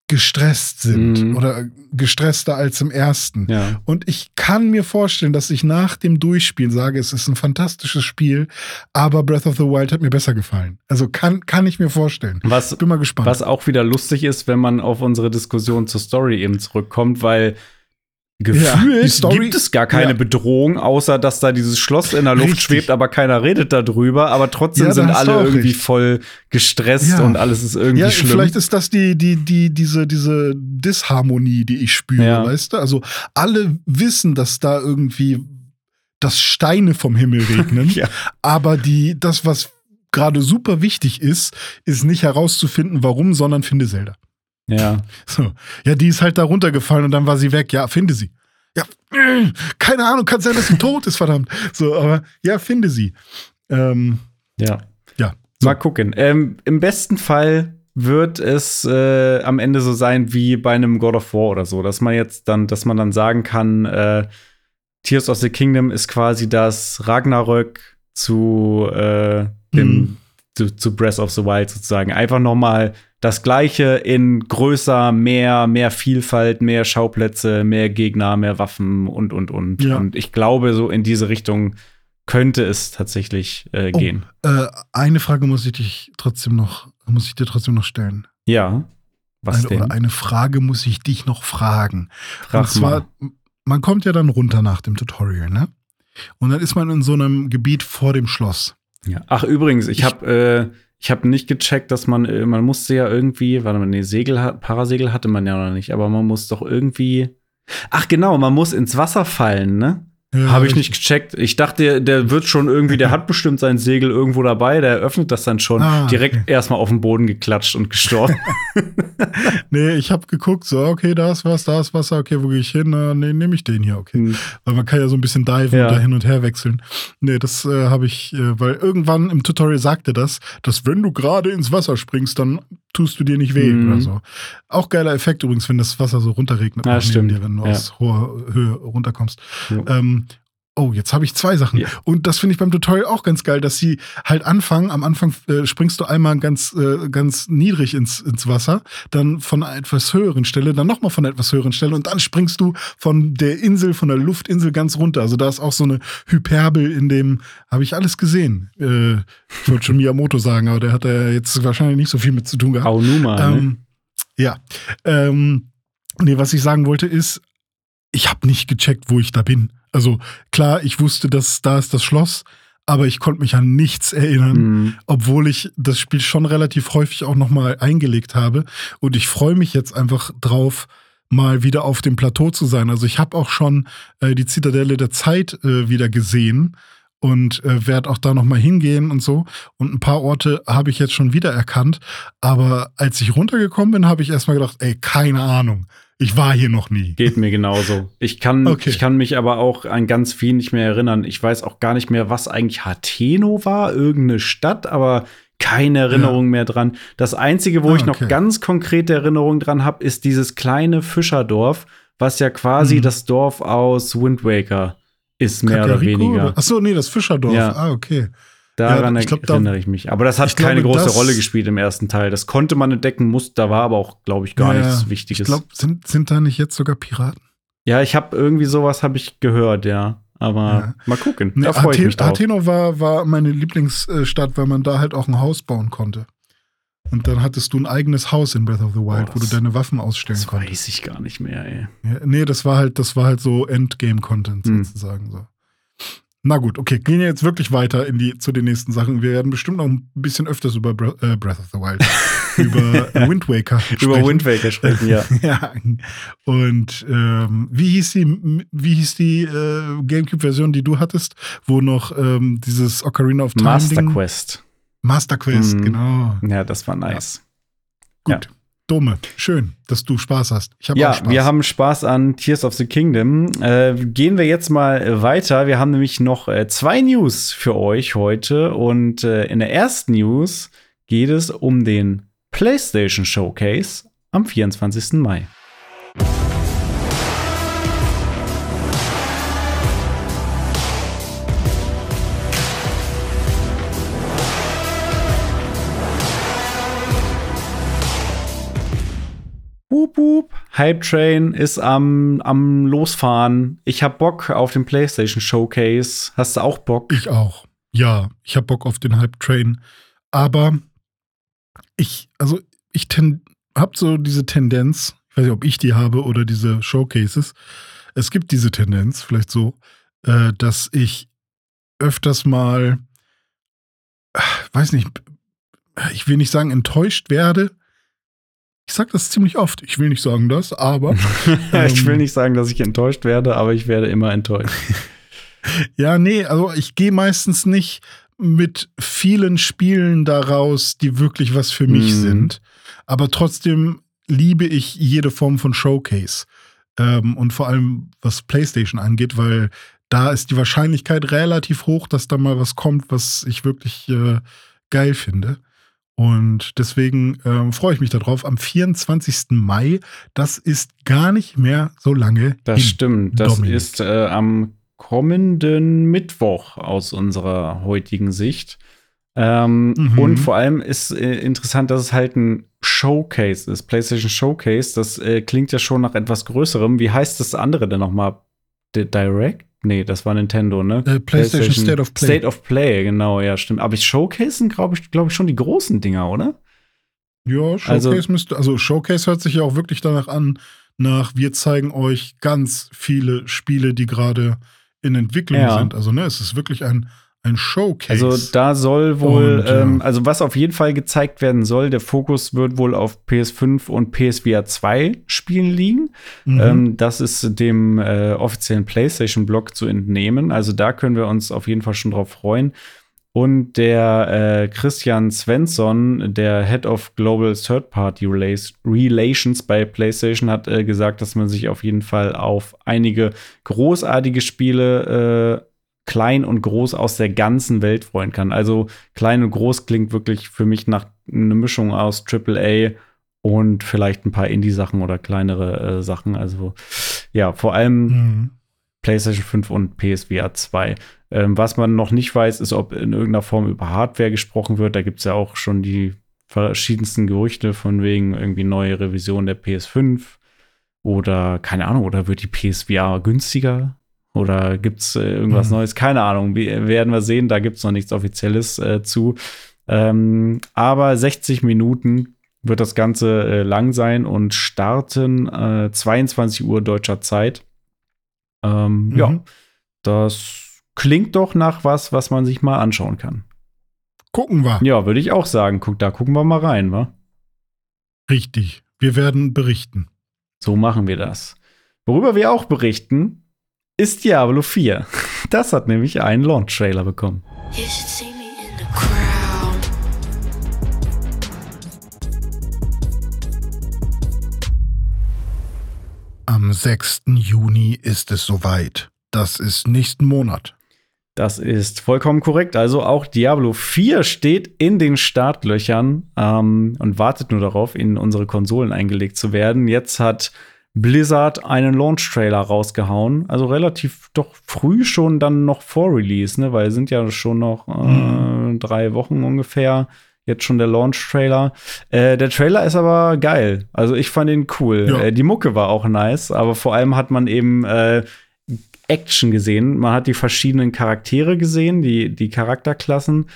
gestresst sind mhm. oder gestresster als im ersten. Ja. Und ich kann mir vorstellen, dass ich nach dem Durchspielen sage, es ist ein fantastisches Spiel, aber Breath of the Wild hat mir besser gefallen. Also kann, kann ich mir vorstellen. Was, Bin mal gespannt. Was auch wieder lustig ist, wenn man auf unsere Diskussion zur Story eben zurückkommt, weil Gefühlt ja, gibt es gar keine ja. Bedrohung, außer dass da dieses Schloss in der Luft Richtig. schwebt, aber keiner redet darüber. Aber trotzdem ja, sind alle irgendwie recht. voll gestresst und alles ist irgendwie ja, schlimm. Vielleicht ist das die, die, die, diese, diese Disharmonie, die ich spüre, weißt du? Also alle wissen, dass da irgendwie das Steine vom Himmel regnen, aber die, das, was gerade super wichtig ist, ist nicht herauszufinden, warum, sondern finde Zelda. Ja. So. Ja, die ist halt da runtergefallen und dann war sie weg. Ja, finde sie. Ja, keine Ahnung, kann sein, dass sie tot ist, verdammt. So, aber ja, finde sie. Ähm, ja. Ja. So. Mal gucken. Ähm, Im besten Fall wird es äh, am Ende so sein wie bei einem God of War oder so, dass man jetzt dann, dass man dann sagen kann, äh, Tears of the Kingdom ist quasi das Ragnarök zu äh, dem mhm. zu, zu Breath of the Wild sozusagen. Einfach noch mal das Gleiche in größer, mehr, mehr Vielfalt, mehr Schauplätze, mehr Gegner, mehr Waffen und, und, und. Ja. Und ich glaube, so in diese Richtung könnte es tatsächlich äh, oh, gehen. Äh, eine Frage muss ich dich trotzdem noch, muss ich dir trotzdem noch stellen. Ja. Was eine, denn? Oder eine Frage muss ich dich noch fragen. Frag Und zwar, mal. man kommt ja dann runter nach dem Tutorial, ne? Und dann ist man in so einem Gebiet vor dem Schloss. Ja. Ach, übrigens, ich, ich habe äh, ich habe nicht gecheckt, dass man, äh, man musste ja irgendwie, warte mal, nee, Segel, Parasegel hatte man ja noch nicht, aber man muss doch irgendwie. Ach genau, man muss ins Wasser fallen, ne? Ja, Habe ich nicht gecheckt. Ich dachte, der wird schon irgendwie, der hat bestimmt sein Segel irgendwo dabei, der öffnet das dann schon. Ah, direkt okay. erstmal auf den Boden geklatscht und gestorben. nee, ich habe geguckt, so, okay, da ist was, da ist Wasser, okay, wo gehe ich hin? Uh, nee, nehme ich den hier, okay. Hm. Weil man kann ja so ein bisschen diven ja. oder hin und her wechseln. Nee, das äh, habe ich, äh, weil irgendwann im Tutorial sagte das, dass wenn du gerade ins Wasser springst, dann tust du dir nicht weh mhm. oder so. Auch geiler Effekt übrigens, wenn das Wasser so runterregnet, ja, stimmt. Dir, wenn du ja. aus hoher Höhe runterkommst. Ja. Ähm, oh, jetzt habe ich zwei Sachen. Ja. Und das finde ich beim Tutorial auch ganz geil, dass sie halt anfangen, am Anfang äh, springst du einmal ganz, äh, ganz niedrig ins, ins Wasser, dann von einer etwas höheren Stelle, dann nochmal von einer etwas höheren Stelle und dann springst du von der Insel, von der Luftinsel ganz runter. Also da ist auch so eine Hyperbel in dem, habe ich alles gesehen. Äh, ich wollte schon Miyamoto sagen, aber der hat ja jetzt wahrscheinlich nicht so viel mit zu tun gehabt. Aonuma, ne? ähm, ne? Ja. Ähm, nee, was ich sagen wollte ist, ich habe nicht gecheckt, wo ich da bin. Also klar, ich wusste, dass da ist das Schloss, aber ich konnte mich an nichts erinnern, mhm. obwohl ich das Spiel schon relativ häufig auch nochmal eingelegt habe. Und ich freue mich jetzt einfach drauf, mal wieder auf dem Plateau zu sein. Also ich habe auch schon äh, die Zitadelle der Zeit äh, wieder gesehen und äh, werde auch da nochmal hingehen und so. Und ein paar Orte habe ich jetzt schon wieder erkannt. Aber als ich runtergekommen bin, habe ich erstmal gedacht, ey, keine Ahnung. Ich war hier noch nie. Geht mir genauso. Ich kann, okay. ich kann mich aber auch an ganz viel nicht mehr erinnern. Ich weiß auch gar nicht mehr, was eigentlich Hateno war, irgendeine Stadt, aber keine Erinnerung ja. mehr dran. Das Einzige, wo ah, ich noch ganz konkrete Erinnerung dran habe, ist dieses kleine Fischerdorf, was ja quasi mhm. das Dorf aus Wind Waker ist mehr Kakariko oder weniger. Oder? Achso, nee, das Fischerdorf. Ja. Ah, okay. Daran ja, ich glaub, erinnere da, ich mich. Aber das hat keine glaube, große Rolle gespielt im ersten Teil. Das konnte man entdecken, muss, da war aber auch, glaube ich, gar ja, nichts Wichtiges. Ich glaube, sind, sind da nicht jetzt sogar Piraten? Ja, ich habe irgendwie sowas habe ich gehört, ja. Aber ja. mal gucken. Nee, da freue ich mich drauf. Atheno war, war meine Lieblingsstadt, weil man da halt auch ein Haus bauen konnte. Und dann hattest du ein eigenes Haus in Breath of the Wild, oh, wo du deine Waffen ausstellen das konntest. Das weiß ich gar nicht mehr, ey. Ja, nee, das war halt, das war halt so Endgame-Content hm. sozusagen so. Na gut, okay, gehen wir jetzt wirklich weiter in die, zu den nächsten Sachen. Wir werden bestimmt noch ein bisschen öfters über Bre äh, Breath of the Wild, über Wind Waker sprechen. Über Wind Waker sprechen, ja. ja. Und ähm, wie hieß die, wie hieß die äh, Gamecube-Version, die du hattest, wo noch ähm, dieses Ocarina of Time Master Quest. Master Quest, mhm. genau. Ja, das war nice. Ja. Gut. Ja. Dome, schön, dass du Spaß hast. Ich hab ja, Spaß. wir haben Spaß an Tears of the Kingdom. Äh, gehen wir jetzt mal weiter. Wir haben nämlich noch äh, zwei News für euch heute. Und äh, in der ersten News geht es um den PlayStation Showcase am 24. Mai. Wup, wup. Hype Train ist am, am Losfahren. Ich hab Bock auf den PlayStation Showcase. Hast du auch Bock? Ich auch. Ja, ich hab Bock auf den Hype Train. Aber ich, also ich hab so diese Tendenz, ich weiß nicht, ob ich die habe oder diese Showcases. Es gibt diese Tendenz, vielleicht so, äh, dass ich öfters mal, weiß nicht, ich will nicht sagen enttäuscht werde, ich sage das ziemlich oft. Ich will nicht sagen das, aber. ich will ähm, nicht sagen, dass ich enttäuscht werde, aber ich werde immer enttäuscht. ja, nee, also ich gehe meistens nicht mit vielen Spielen daraus, die wirklich was für mich mhm. sind. Aber trotzdem liebe ich jede Form von Showcase. Ähm, und vor allem was PlayStation angeht, weil da ist die Wahrscheinlichkeit relativ hoch, dass da mal was kommt, was ich wirklich äh, geil finde. Und deswegen äh, freue ich mich darauf. Am 24. Mai, das ist gar nicht mehr so lange. Das hin, stimmt. Das Dominik. ist äh, am kommenden Mittwoch aus unserer heutigen Sicht. Ähm, mhm. Und vor allem ist äh, interessant, dass es halt ein Showcase ist, PlayStation Showcase. Das äh, klingt ja schon nach etwas Größerem. Wie heißt das andere denn nochmal? Direct? Nee, das war Nintendo, ne? Äh, PlayStation, PlayStation, State of Play. State of Play, genau, ja, stimmt. Aber ich showcasen, glaube ich, glaube ich, schon die großen Dinger, oder? Ja, Showcase also, müsste, also Showcase hört sich ja auch wirklich danach an, nach wir zeigen euch ganz viele Spiele, die gerade in Entwicklung ja. sind. Also, ne, es ist wirklich ein ein Showcase. Also da soll wohl, und, ähm, also was auf jeden Fall gezeigt werden soll, der Fokus wird wohl auf PS5 und PSVR 2 Spielen liegen. Mhm. Ähm, das ist dem äh, offiziellen PlayStation-Blog zu entnehmen. Also da können wir uns auf jeden Fall schon drauf freuen. Und der äh, Christian Svensson, der Head of Global Third Party Relations bei PlayStation, hat äh, gesagt, dass man sich auf jeden Fall auf einige großartige Spiele äh, klein und groß aus der ganzen Welt freuen kann. Also klein und groß klingt wirklich für mich nach einer Mischung aus AAA und vielleicht ein paar Indie-Sachen oder kleinere äh, Sachen. Also ja, vor allem mhm. PlayStation 5 und PSVR 2. Ähm, was man noch nicht weiß, ist, ob in irgendeiner Form über Hardware gesprochen wird. Da gibt es ja auch schon die verschiedensten Gerüchte von wegen irgendwie neue Revision der PS5 oder keine Ahnung, oder wird die PSVR günstiger? Oder gibt es äh, irgendwas mhm. Neues? Keine Ahnung. Wie, werden wir sehen. Da gibt es noch nichts Offizielles äh, zu. Ähm, aber 60 Minuten wird das Ganze äh, lang sein und starten 22 äh, Uhr deutscher Zeit. Ähm, mhm. Ja, das klingt doch nach was, was man sich mal anschauen kann. Gucken wir. Ja, würde ich auch sagen. Guck, da gucken wir mal rein, wa? Richtig. Wir werden berichten. So machen wir das. Worüber wir auch berichten, ist Diablo 4. Das hat nämlich einen Launch-Trailer bekommen. Am 6. Juni ist es soweit. Das ist nächsten Monat. Das ist vollkommen korrekt. Also auch Diablo 4 steht in den Startlöchern ähm, und wartet nur darauf, in unsere Konsolen eingelegt zu werden. Jetzt hat Blizzard einen Launch-Trailer rausgehauen. Also relativ doch früh schon dann noch vor Release, ne? Weil es sind ja schon noch äh, mhm. drei Wochen ungefähr. Jetzt schon der Launch-Trailer. Äh, der Trailer ist aber geil. Also ich fand ihn cool. Ja. Äh, die Mucke war auch nice, aber vor allem hat man eben äh, Action gesehen. Man hat die verschiedenen Charaktere gesehen, die, die Charakterklassen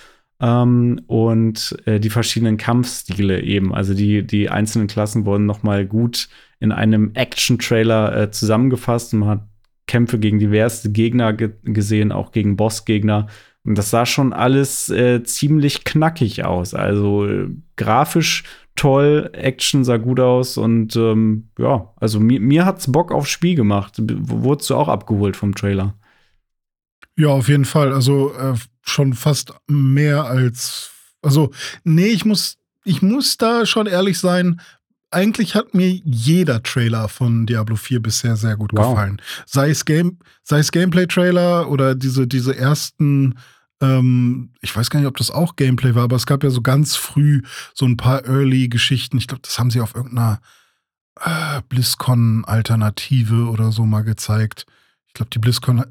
ähm, und äh, die verschiedenen Kampfstile eben. Also die, die einzelnen Klassen wurden noch mal gut in einem Action-Trailer äh, zusammengefasst. Man hat Kämpfe gegen diverse Gegner ge gesehen, auch gegen Bossgegner. Und das sah schon alles äh, ziemlich knackig aus. Also äh, grafisch toll, Action sah gut aus und ähm, ja, also mir, mir hat's Bock aufs Spiel gemacht. Wurdest du auch abgeholt vom Trailer? Ja, auf jeden Fall. Also äh, schon fast mehr als. Also, nee, ich muss, ich muss da schon ehrlich sein. Eigentlich hat mir jeder Trailer von Diablo 4 bisher sehr gut wow. gefallen. Sei es, Game, sei es Gameplay-Trailer oder diese, diese ersten ähm, ich weiß gar nicht, ob das auch Gameplay war, aber es gab ja so ganz früh so ein paar Early-Geschichten. Ich glaube, das haben sie auf irgendeiner äh, BlizzCon-Alternative oder so mal gezeigt. Ich glaube, die BlizzCon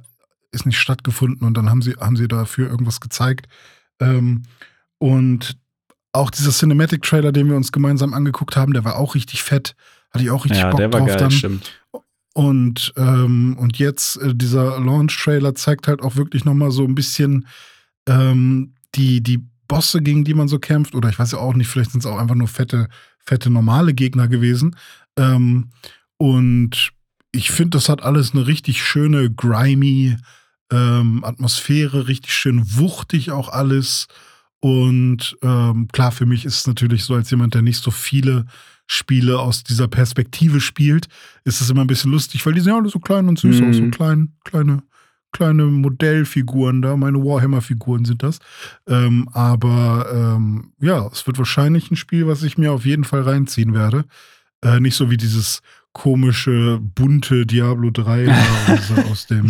ist nicht stattgefunden und dann haben sie, haben sie dafür irgendwas gezeigt. Ähm, und auch dieser Cinematic-Trailer, den wir uns gemeinsam angeguckt haben, der war auch richtig fett. Hatte ich auch richtig ja, Bock der war drauf geil, dann. Stimmt. Und, ähm, und jetzt äh, dieser Launch-Trailer zeigt halt auch wirklich noch mal so ein bisschen ähm, die, die Bosse, gegen die man so kämpft, oder ich weiß ja auch nicht, vielleicht sind es auch einfach nur fette, fette normale Gegner gewesen. Ähm, und ich finde, das hat alles eine richtig schöne, grimy ähm, Atmosphäre, richtig schön wuchtig auch alles. Und ähm, klar, für mich ist es natürlich so, als jemand, der nicht so viele Spiele aus dieser Perspektive spielt, ist es immer ein bisschen lustig, weil die sehen alle so klein und süß mhm. aus, so klein, kleine, kleine Modellfiguren da, meine Warhammer-Figuren sind das. Ähm, aber ähm, ja, es wird wahrscheinlich ein Spiel, was ich mir auf jeden Fall reinziehen werde. Äh, nicht so wie dieses komische, bunte Diablo 3 aus, aus dem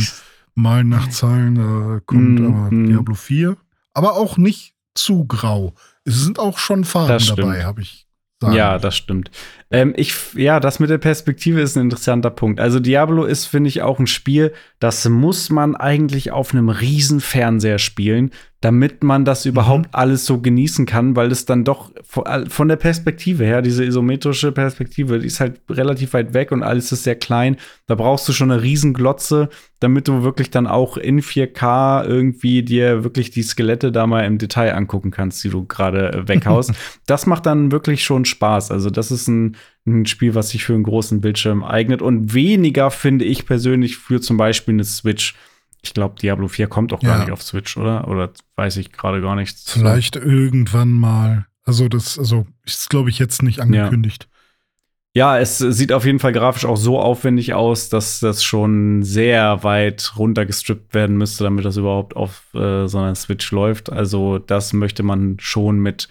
Malen nach Zahlen da kommt mm, aber mm. Diablo 4. Aber auch nicht zu grau. Es sind auch schon Farben dabei, habe ich sagen. Ja, das stimmt. Ähm, ich, ja, das mit der Perspektive ist ein interessanter Punkt. Also Diablo ist, finde ich, auch ein Spiel, das muss man eigentlich auf einem riesen Fernseher spielen, damit man das überhaupt mhm. alles so genießen kann, weil es dann doch von der Perspektive her, diese isometrische Perspektive, die ist halt relativ weit weg und alles ist sehr klein. Da brauchst du schon eine riesen Glotze, damit du wirklich dann auch in 4K irgendwie dir wirklich die Skelette da mal im Detail angucken kannst, die du gerade äh, weghaust. das macht dann wirklich schon Spaß. Also das ist ein, ein Spiel, was sich für einen großen Bildschirm eignet und weniger finde ich persönlich für zum Beispiel eine Switch ich glaube, Diablo 4 kommt auch ja. gar nicht auf Switch, oder? Oder weiß ich gerade gar nichts. Vielleicht irgendwann mal. Also, das, also, ist, glaube ich, jetzt nicht angekündigt. Ja. ja. es sieht auf jeden Fall grafisch auch so aufwendig aus, dass das schon sehr weit runtergestrippt werden müsste, damit das überhaupt auf äh, so einer Switch läuft. Also, das möchte man schon mit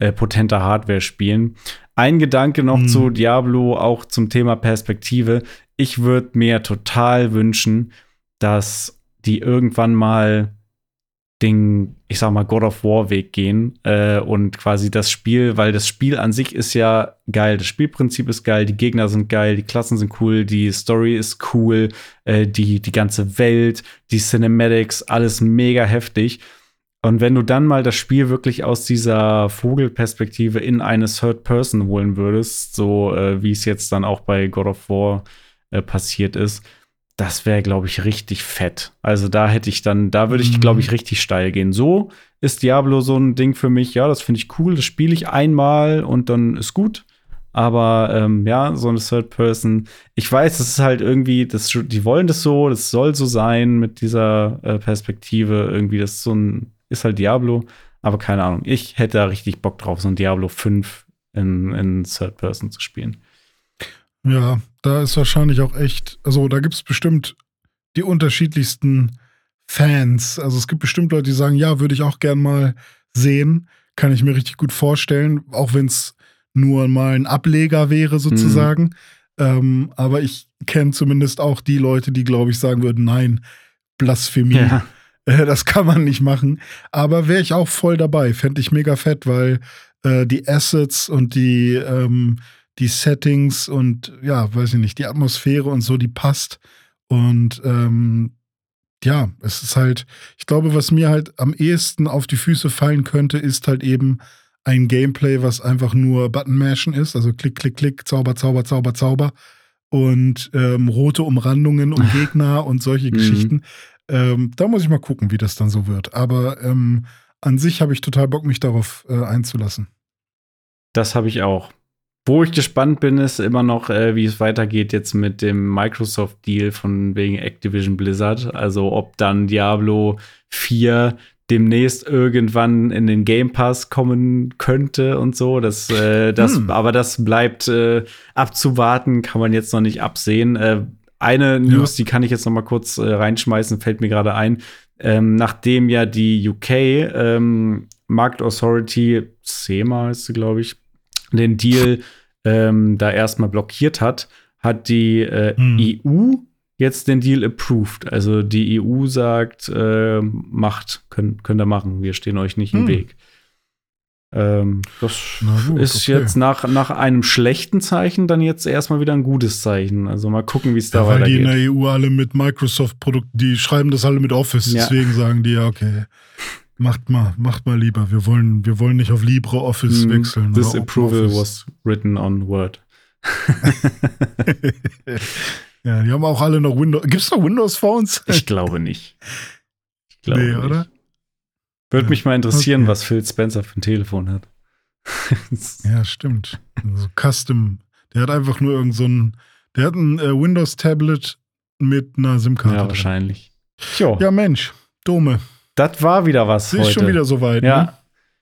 äh, potenter Hardware spielen. Ein Gedanke noch mhm. zu Diablo, auch zum Thema Perspektive. Ich würde mir total wünschen, dass die irgendwann mal den, ich sag mal, God of War Weg gehen äh, und quasi das Spiel, weil das Spiel an sich ist ja geil, das Spielprinzip ist geil, die Gegner sind geil, die Klassen sind cool, die Story ist cool, äh, die, die ganze Welt, die Cinematics, alles mega heftig. Und wenn du dann mal das Spiel wirklich aus dieser Vogelperspektive in eine Third Person holen würdest, so äh, wie es jetzt dann auch bei God of War äh, passiert ist, das wäre, glaube ich, richtig fett. Also da hätte ich dann, da würde ich, glaube ich, mhm. richtig steil gehen. So ist Diablo so ein Ding für mich. Ja, das finde ich cool. Das spiele ich einmal und dann ist gut. Aber ähm, ja, so eine Third Person. Ich weiß, das ist halt irgendwie, das, die wollen das so, das soll so sein mit dieser äh, Perspektive. Irgendwie, das ist so ein, ist halt Diablo. Aber keine Ahnung. Ich hätte da richtig Bock drauf, so ein Diablo 5 in, in Third Person zu spielen. Ja, da ist wahrscheinlich auch echt, also da gibt es bestimmt die unterschiedlichsten Fans. Also es gibt bestimmt Leute, die sagen, ja, würde ich auch gern mal sehen. Kann ich mir richtig gut vorstellen, auch wenn es nur mal ein Ableger wäre sozusagen. Mhm. Ähm, aber ich kenne zumindest auch die Leute, die, glaube ich, sagen würden, nein, Blasphemie. Ja. Das kann man nicht machen. Aber wäre ich auch voll dabei. Fände ich mega fett, weil äh, die Assets und die, ähm, die Settings und ja, weiß ich nicht, die Atmosphäre und so, die passt. Und ähm, ja, es ist halt, ich glaube, was mir halt am ehesten auf die Füße fallen könnte, ist halt eben ein Gameplay, was einfach nur Button-Mashen ist, also klick, klick, klick, Zauber, Zauber, Zauber, Zauber und ähm, rote Umrandungen um Gegner und solche mhm. Geschichten. Ähm, da muss ich mal gucken, wie das dann so wird. Aber ähm, an sich habe ich total Bock, mich darauf äh, einzulassen. Das habe ich auch. Wo ich gespannt bin, ist immer noch, äh, wie es weitergeht jetzt mit dem Microsoft-Deal von wegen Activision Blizzard. Also ob dann Diablo 4 demnächst irgendwann in den Game Pass kommen könnte und so. Das, äh, das, hm. aber das bleibt äh, abzuwarten, kann man jetzt noch nicht absehen. Eine News, ja. die kann ich jetzt noch mal kurz äh, reinschmeißen, fällt mir gerade ein. Ähm, nachdem ja die UK ähm, Market Authority, SEMA heißt sie, glaube ich, den Deal ähm, da erstmal blockiert hat, hat die äh, hm. EU jetzt den Deal approved. Also die EU sagt, äh, macht, könnt, könnt ihr machen, wir stehen euch nicht im hm. Weg. Ähm, das gut, ist okay. jetzt nach, nach einem schlechten Zeichen dann jetzt erstmal wieder ein gutes Zeichen. Also mal gucken, wie es da ja, weitergeht. Weil die in der EU alle mit Microsoft-Produkten, die schreiben das alle mit Office, ja. deswegen sagen die ja, okay, Macht mal, macht mal lieber. Wir wollen, wir wollen nicht auf LibreOffice mm, wechseln. This approval was written on Word. ja, die haben auch alle noch Windows. Gibt es noch Windows-Phones? Ich glaube nicht. Ich glaube nee, nicht. oder? Würde mich mal interessieren, okay. was Phil Spencer für ein Telefon hat. ja, stimmt. Also Custom. Der hat einfach nur irgend so ein. Der hat ein äh, Windows-Tablet mit einer SIM-Karte. Ja, wahrscheinlich. Jo. Ja, Mensch. Dome. Das war wieder was ist heute. Ist schon wieder soweit. Ja. Ne?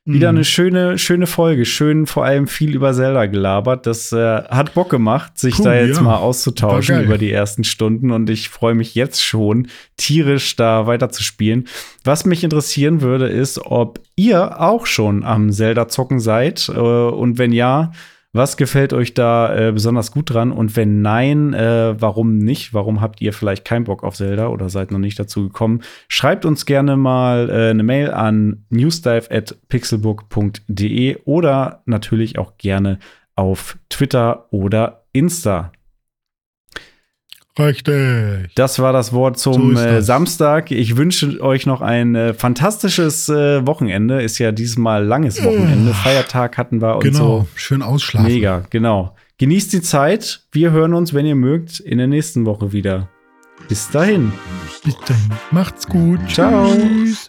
Wieder mhm. eine schöne, schöne Folge. Schön vor allem viel über Zelda gelabert. Das äh, hat Bock gemacht, sich cool, da jetzt ja. mal auszutauschen über die ersten Stunden. Und ich freue mich jetzt schon, tierisch da weiter zu spielen. Was mich interessieren würde, ist, ob ihr auch schon am Zelda zocken seid. Äh, und wenn ja, was gefällt euch da äh, besonders gut dran? Und wenn nein, äh, warum nicht? Warum habt ihr vielleicht keinen Bock auf Zelda oder seid noch nicht dazu gekommen? Schreibt uns gerne mal äh, eine Mail an newsdive.pixelbook.de oder natürlich auch gerne auf Twitter oder Insta. Richtig. Das war das Wort zum so äh, Samstag. Ich wünsche euch noch ein äh, fantastisches äh, Wochenende. Ist ja diesmal langes Wochenende. Feiertag hatten wir und genau. so. Schön ausschlafen. Mega, genau. Genießt die Zeit. Wir hören uns, wenn ihr mögt, in der nächsten Woche wieder. Bis dahin. Bis dahin. Macht's gut. Ciao. Tschüss.